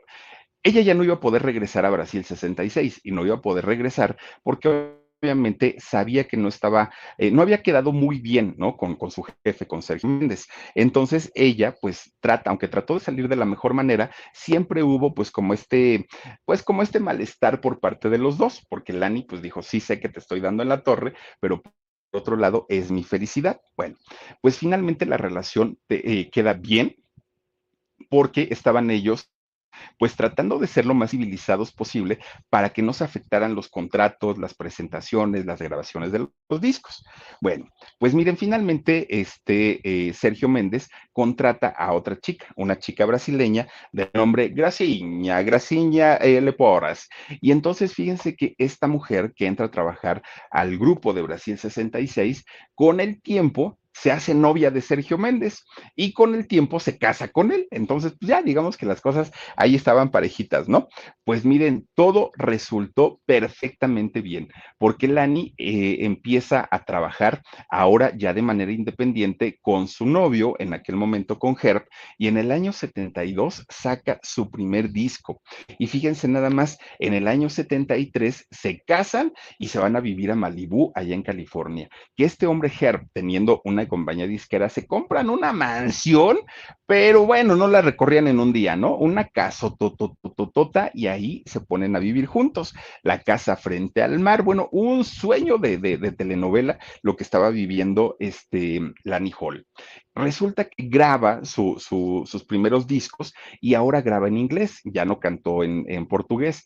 ella ya no iba a poder regresar a Brasil 66 y no iba a poder regresar porque obviamente sabía que no estaba, eh, no había quedado muy bien, ¿no? Con, con, su jefe, con Sergio Méndez. Entonces ella, pues trata, aunque trató de salir de la mejor manera, siempre hubo pues como este, pues como este malestar por parte de los dos, porque Lani pues dijo, sí sé que te estoy dando en la torre, pero por otro lado es mi felicidad. Bueno, pues finalmente la relación te, eh, queda bien porque estaban ellos pues tratando de ser lo más civilizados posible para que no se afectaran los contratos, las presentaciones, las grabaciones de los discos. Bueno, pues miren, finalmente este eh, Sergio Méndez contrata a otra chica, una chica brasileña de nombre Graciña, Graciña eh, Leporas. Y entonces fíjense que esta mujer que entra a trabajar al grupo de Brasil 66, con el tiempo se hace novia de Sergio Méndez y con el tiempo se casa con él. Entonces, pues ya digamos que las cosas ahí estaban parejitas, ¿no? Pues miren, todo resultó perfectamente bien, porque Lani eh, empieza a trabajar ahora ya de manera independiente con su novio, en aquel momento con Herb, y en el año 72 saca su primer disco. Y fíjense nada más, en el año 73 se casan y se van a vivir a Malibú, allá en California. Que este hombre Herb, teniendo una compañía disquera, se compran una mansión, pero bueno, no la recorrían en un día, ¿no? Una casa totototota y ahí se ponen a vivir juntos. La casa frente al mar, bueno, un sueño de, de, telenovela, lo que estaba viviendo este Lani Hall. Resulta que graba su, su, sus primeros discos y ahora graba en inglés, ya no cantó en, en portugués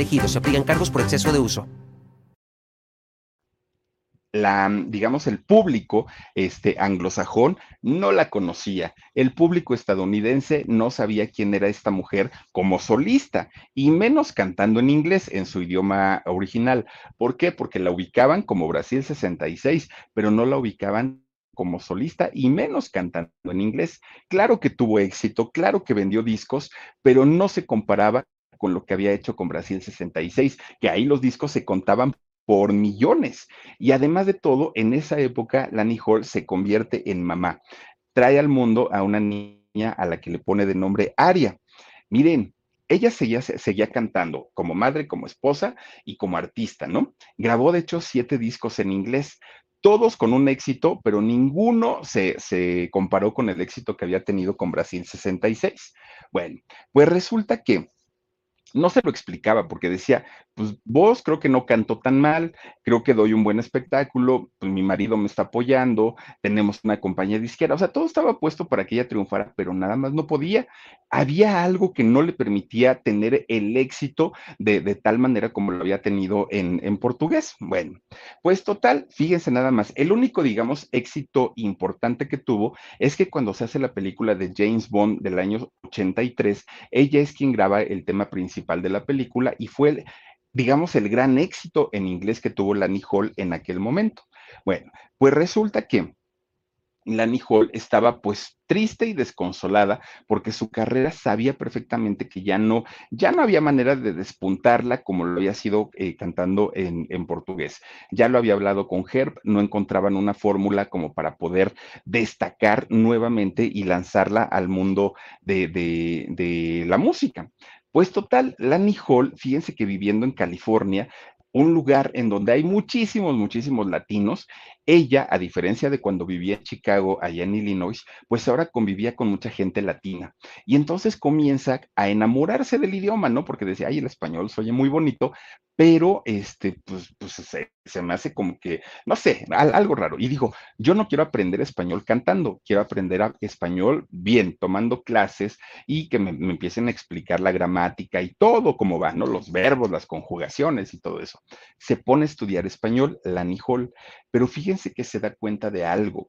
Se aplican cargos por exceso de uso. La, digamos, el público este, anglosajón no la conocía. El público estadounidense no sabía quién era esta mujer como solista, y menos cantando en inglés, en su idioma original. ¿Por qué? Porque la ubicaban como Brasil 66, pero no la ubicaban como solista y menos cantando en inglés. Claro que tuvo éxito, claro que vendió discos, pero no se comparaba con lo que había hecho con Brasil 66, que ahí los discos se contaban por millones. Y además de todo, en esa época, Lani Hall se convierte en mamá. Trae al mundo a una niña a la que le pone de nombre Aria. Miren, ella seguía, seguía, cantando como madre, como esposa y como artista, ¿no? Grabó, de hecho, siete discos en inglés, todos con un éxito, pero ninguno se, se comparó con el éxito que había tenido con Brasil 66. Bueno, pues resulta que no se lo explicaba porque decía, pues vos creo que no canto tan mal, creo que doy un buen espectáculo, pues mi marido me está apoyando, tenemos una compañía disquera, o sea, todo estaba puesto para que ella triunfara, pero nada más no podía. Había algo que no le permitía tener el éxito de, tal manera como lo había tenido en, en portugués. Bueno, pues total, fíjense nada más, el único, digamos, éxito importante que tuvo es que cuando se hace la película de James Bond del año 83, ella es quien graba el tema principal de la película y fue digamos, el gran éxito en inglés que tuvo Lani Hall en aquel momento. Bueno, pues resulta que Lani Hall estaba pues triste y desconsolada porque su carrera sabía perfectamente que ya no, ya no había manera de despuntarla como lo había sido eh, cantando en, portugués. Ya lo había hablado con Herb, no encontraban una fórmula como para poder destacar nuevamente y lanzarla al mundo de la música. Pues total, Lani Hall, fíjense que viviendo en California, un lugar en donde hay muchísimos, muchísimos latinos. Ella, a diferencia de cuando vivía en Chicago, allá en Illinois, pues ahora convivía con mucha gente latina. Y entonces comienza a enamorarse del idioma, ¿no? Porque decía, ay, el español se oye muy bonito, pero este, pues, pues se, me hace como que, no sé, algo raro. Y digo, yo no quiero aprender español cantando, quiero aprender español bien, tomando clases y que me, empiecen a explicar la gramática y todo cómo va, ¿no? Los verbos, las conjugaciones y todo eso. Se pone a estudiar español, la Nijol, pero fíjense que se da cuenta de algo,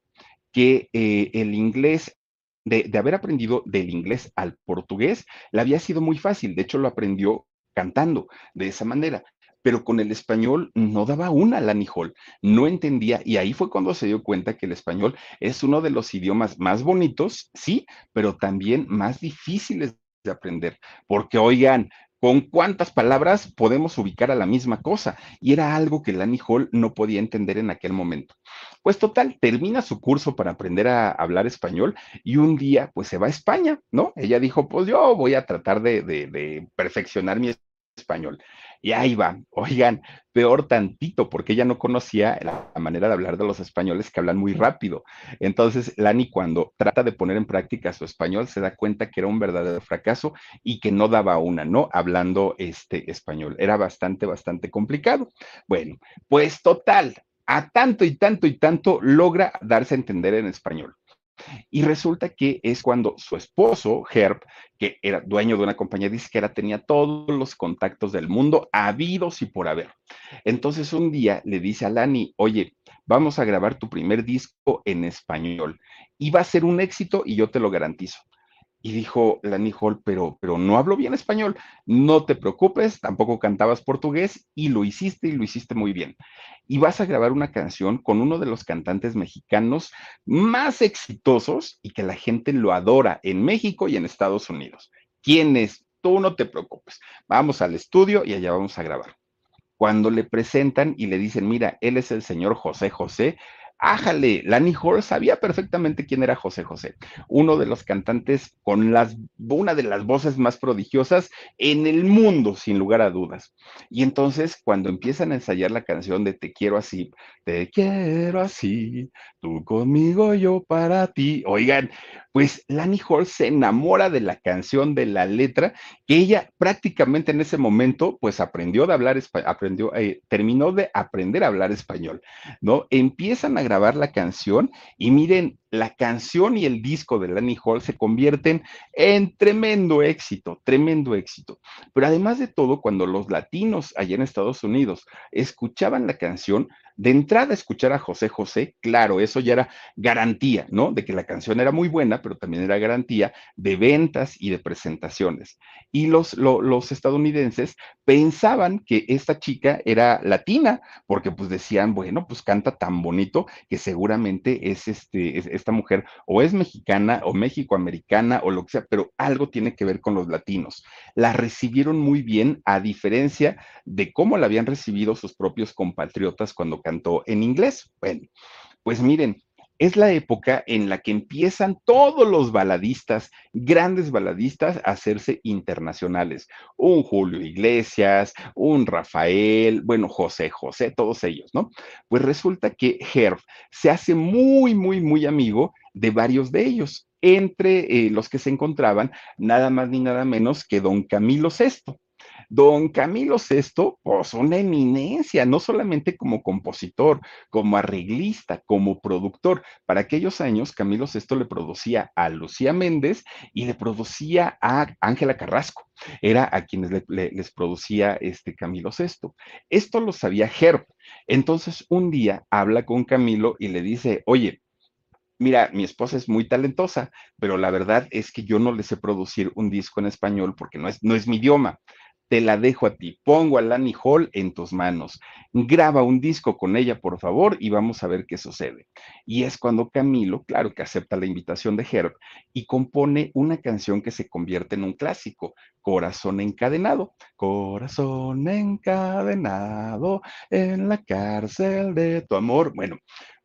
que eh, el inglés de, haber aprendido del inglés al portugués, le había sido muy fácil. De hecho, lo aprendió cantando de esa manera pero con el español no daba una la Hall, no entendía y ahí fue cuando se dio cuenta que el español es uno de los idiomas más bonitos, sí, pero también más difíciles de aprender, porque oigan, ¿Con cuántas palabras podemos ubicar a la misma cosa? Y era algo que Lani Hall no podía entender en aquel momento. Pues total, termina su curso para aprender a hablar español y un día pues se va a España, ¿no? Ella dijo, pues yo voy a tratar de, de perfeccionar mi español. Y ahí va, oigan, peor tantito, porque ella no conocía la manera de hablar de los españoles que hablan muy rápido. Entonces, Lani, cuando trata de poner en práctica su español, se da cuenta que era un verdadero fracaso y que no daba una, ¿no? Hablando este español. Era bastante, bastante complicado. Bueno, pues total, a tanto y tanto y tanto logra darse a entender en español. Y resulta que es cuando su esposo, Herb, que era dueño de una compañía disquera, tenía todos los contactos del mundo habidos y por haber. Entonces un día le dice a Lani, oye, vamos a grabar tu primer disco en español y va a ser un éxito y yo te lo garantizo. Y dijo Lani Hall, pero, pero no hablo bien español. No te preocupes, tampoco cantabas portugués y lo hiciste y lo hiciste muy bien. Y vas a grabar una canción con uno de los cantantes mexicanos más exitosos y que la gente lo adora en México y en Estados Unidos. ¿Quién es? Tú no te preocupes. Vamos al estudio y allá vamos a grabar. Cuando le presentan y le dicen, mira, él es el señor José José, ájale, Lani Hall sabía perfectamente quién era José José, uno de los cantantes con las, una de las voces más prodigiosas en el mundo, sin lugar a dudas. Y entonces, cuando empiezan a ensayar la canción de Te quiero así, Te quiero así, tú conmigo, yo para ti, oigan, pues Lani Hall se enamora de la canción, de la letra, que ella prácticamente en ese momento, pues aprendió de hablar, aprendió, eh, terminó de aprender a hablar español, ¿no? Empiezan a grabar la canción y miren, la canción y el disco de Lani Hall se convierten en tremendo éxito, tremendo éxito. Pero además de todo, cuando los latinos allá en Estados Unidos escuchaban la canción, de entrada escuchar a José José, claro, eso ya era garantía, ¿no? De que la canción era muy buena, pero también era garantía de ventas y de presentaciones. Y los, los estadounidenses pensaban que esta chica era latina, porque pues decían, bueno, pues canta tan bonito que seguramente es, este, es esta mujer o es mexicana o mexicoamericana o lo que sea, pero algo tiene que ver con los latinos. La recibieron muy bien a diferencia de cómo la habían recibido sus propios compatriotas cuando cantó en inglés. Bueno, pues miren, es la época en la que empiezan todos los baladistas, grandes baladistas, a hacerse internacionales. Un Julio Iglesias, un Rafael, bueno, José José, todos ellos, ¿no? Pues resulta que Herb se hace muy, muy, muy amigo de varios de ellos, entre eh, los que se encontraban nada más ni nada menos que don Camilo VI. Don Camilo VI, pues una eminencia, no solamente como compositor, como arreglista, como productor. Para aquellos años, Camilo VI le producía a Lucía Méndez y le producía a Ángela Carrasco. Era a quienes les producía este Camilo VI. Esto lo sabía Herb. Entonces, un día habla con Camilo y le dice, oye, mira, mi esposa es muy talentosa, pero la verdad es que yo no le sé producir un disco en español porque no es, no es mi idioma te la dejo a ti. Pongo a Lani Hall en tus manos. Graba un disco con ella, por favor, y vamos a ver qué sucede. Y es cuando Camilo, claro que acepta la invitación de Herb y compone una canción que se convierte en un clásico, Corazón encadenado. Corazón encadenado en la cárcel de tu amor. Bueno,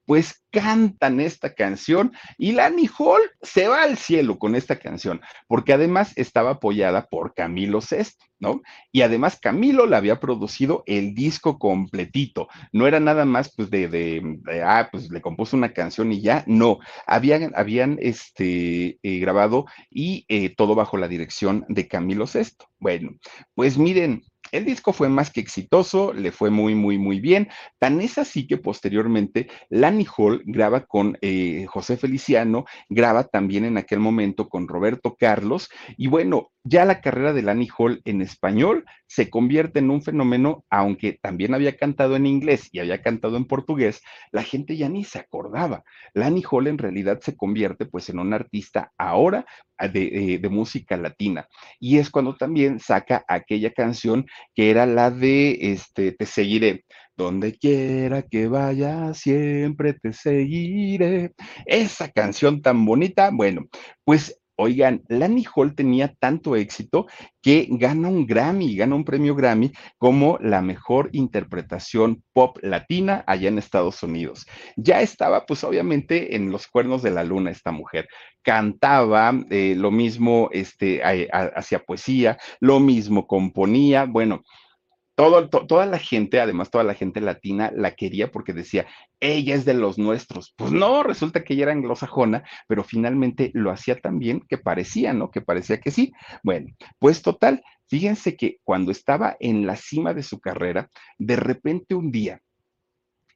pues cantan esta canción y Lani Hall se va al cielo con esta canción, porque además estaba apoyada por Camilo Sesto, ¿no? Y además Camilo le había producido el disco completito, no era nada más pues de, de, ah, pues le compuso una canción y ya, no, habían, habían este, eh, grabado y eh, todo bajo la dirección de Camilo Sesto. Bueno, pues miren, el disco fue más que exitoso, le fue muy, muy, muy bien. Tan es así que posteriormente Lani Hall graba con eh, José Feliciano, graba también en aquel momento con Roberto Carlos. Y bueno, ya la carrera de Lani Hall en español se convierte en un fenómeno, aunque también había cantado en inglés y había cantado en portugués, la gente ya ni se acordaba. Lani Hall en realidad se convierte pues en un artista ahora de, eh, de, música latina. Y es cuando también saca aquella canción que era la de este, Te seguiré. Donde quiera que vaya, siempre te seguiré. Esa canción tan bonita, bueno, pues Oigan, Lani Hall tenía tanto éxito que gana un Grammy, gana un premio Grammy como la mejor interpretación pop latina allá en Estados Unidos. Ya estaba, pues obviamente, en los cuernos de la luna esta mujer. Cantaba eh, lo mismo, este, hacía poesía, lo mismo componía, bueno toda la gente, además toda la gente latina, la quería porque decía, ella es de los nuestros. Pues no, resulta que ella era anglosajona, pero finalmente lo hacía tan bien que parecía, ¿no? Que parecía que sí. Bueno, pues total, fíjense que cuando estaba en la cima de su carrera, de repente un día,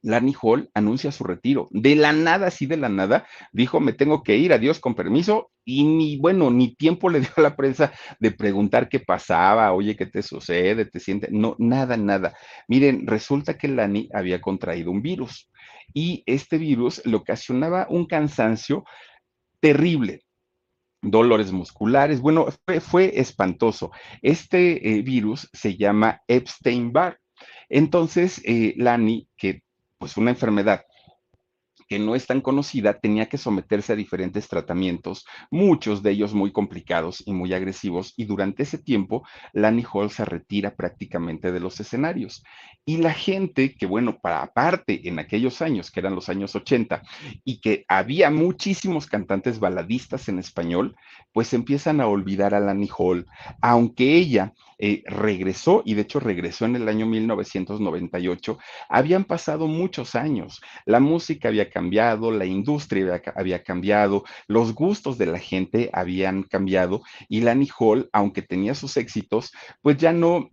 Lani Hall anuncia su retiro. De la nada, así de la nada, dijo, me tengo que ir, adiós, con permiso, y ni, bueno, ni tiempo le dio a la prensa de preguntar qué pasaba, oye, ¿qué te sucede? ¿Te sientes? No, nada, nada. Miren, resulta que Lani había contraído un virus y este virus le ocasionaba un cansancio terrible, dolores musculares. Bueno, fue, espantoso. Este eh, virus se llama Epstein-Barr. Entonces, eh, Lani, que pues una enfermedad que no es tan conocida, tenía que someterse a diferentes tratamientos, muchos de ellos muy complicados y muy agresivos, y durante ese tiempo Lani Hall se retira prácticamente de los escenarios. Y la gente que, bueno, para aparte en aquellos años, que eran los años 80, y que había muchísimos cantantes baladistas en español, pues empiezan a olvidar a Lani Hall, aunque ella eh, regresó, y de hecho regresó en el año 1998, habían pasado muchos años, la música había cambiado, la industria había, cambiado, los gustos de la gente habían cambiado, y Lani Hall, aunque tenía sus éxitos, pues ya no,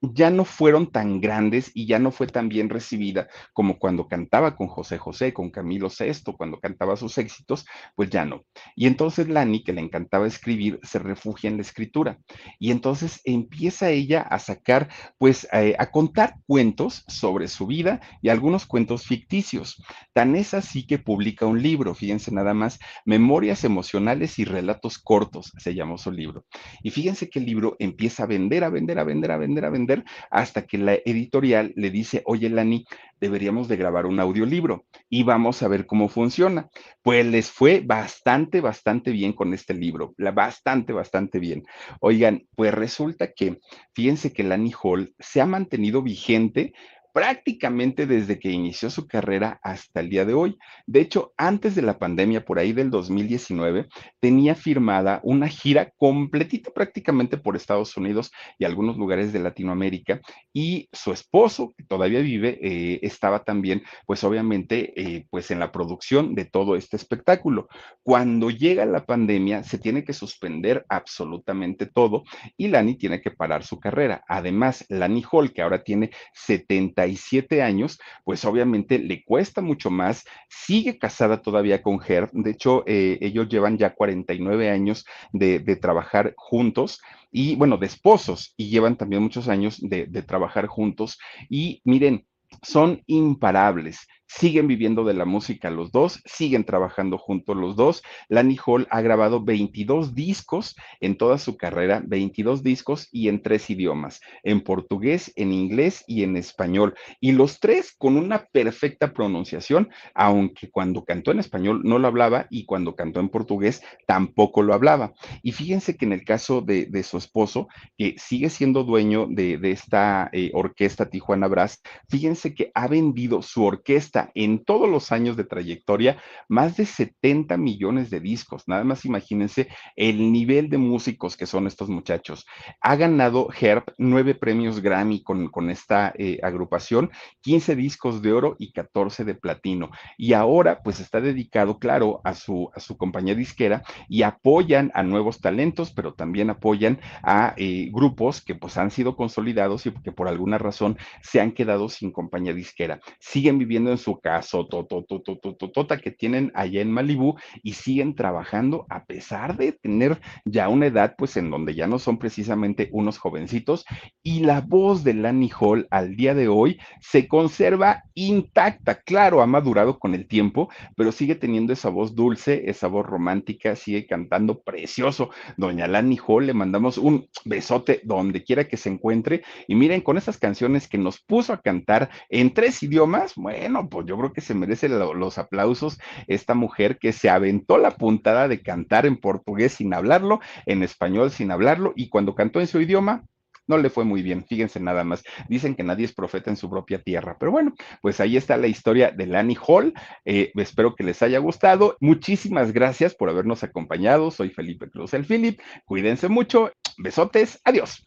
ya no fueron tan grandes y ya no fue tan bien recibida como cuando cantaba con José José, con Camilo VI, cuando cantaba sus éxitos, pues ya no. Y entonces Lani, que le encantaba escribir, se refugia en la escritura. Y entonces empieza ella a sacar, pues eh, a contar cuentos sobre su vida y algunos cuentos ficticios. Tan es así que publica un libro, fíjense nada más, Memorias emocionales y relatos cortos, se llamó su libro. Y fíjense que el libro empieza a vender, a vender, a vender, a vender, a vender hasta que la editorial le dice, oye, Lani, deberíamos de grabar un audiolibro y vamos a ver cómo funciona. Pues les fue bastante, bastante bien con este libro, bastante, bastante bien. Oigan, pues resulta que, fíjense que Lani Hall se ha mantenido vigente prácticamente desde que inició su carrera hasta el día de hoy. De hecho, antes de la pandemia, por ahí del 2019, tenía firmada una gira completita prácticamente por Estados Unidos y algunos lugares de Latinoamérica. Y su esposo, que todavía vive, eh, estaba también, pues obviamente, eh, pues en la producción de todo este espectáculo. Cuando llega la pandemia, se tiene que suspender absolutamente todo y Lani tiene que parar su carrera. Además, Lani Hall, que ahora tiene 70 años, pues obviamente le cuesta mucho más, sigue casada todavía con Herb, de hecho eh, ellos llevan ya 49 años de, trabajar juntos y bueno, de esposos y llevan también muchos años de, de trabajar juntos y miren, son imparables siguen viviendo de la música los dos, siguen trabajando juntos los dos. Lani Hall ha grabado 22 discos en toda su carrera, 22 discos y en tres idiomas, en portugués, en inglés y en español. Y los tres con una perfecta pronunciación, aunque cuando cantó en español no lo hablaba y cuando cantó en portugués tampoco lo hablaba. Y fíjense que en el caso de, su esposo, que sigue siendo dueño de, esta eh, orquesta Tijuana Brass, fíjense que ha vendido su orquesta en todos los años de trayectoria más de 70 millones de discos. Nada más imagínense el nivel de músicos que son estos muchachos. Ha ganado Herb nueve premios Grammy con, con esta eh, agrupación, 15 discos de oro y 14 de platino. Y ahora pues está dedicado, claro, a su, a su compañía disquera y apoyan a nuevos talentos, pero también apoyan a eh, grupos que pues han sido consolidados y que por alguna razón se han quedado sin compañía disquera. Siguen viviendo en su caso tota que tienen allá en Malibú y siguen trabajando a pesar de tener ya una edad, pues en donde ya no son precisamente unos jovencitos. Y la voz de Lani Hall al día de hoy se conserva intacta. Claro, ha madurado con el tiempo, pero sigue teniendo esa voz dulce, esa voz romántica, sigue cantando precioso. Doña Lani Hall, le mandamos un besote donde quiera que se encuentre. Y miren, con esas canciones que nos puso a cantar en tres idiomas, bueno, pues yo creo que se merece los aplausos esta mujer que se aventó la puntada de cantar en portugués sin hablarlo, en español sin hablarlo, y cuando cantó en su idioma, no le fue muy bien, fíjense nada más. Dicen que nadie es profeta en su propia tierra, pero bueno, pues ahí está la historia de Lani Hall. Eh, espero que les haya gustado. Muchísimas gracias por habernos acompañado. Soy Felipe Cruz el Philip. Cuídense mucho. Besotes. Adiós.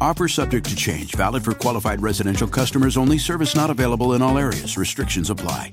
Offer subject to change, valid for qualified residential customers only, service not available in all areas. Restrictions apply.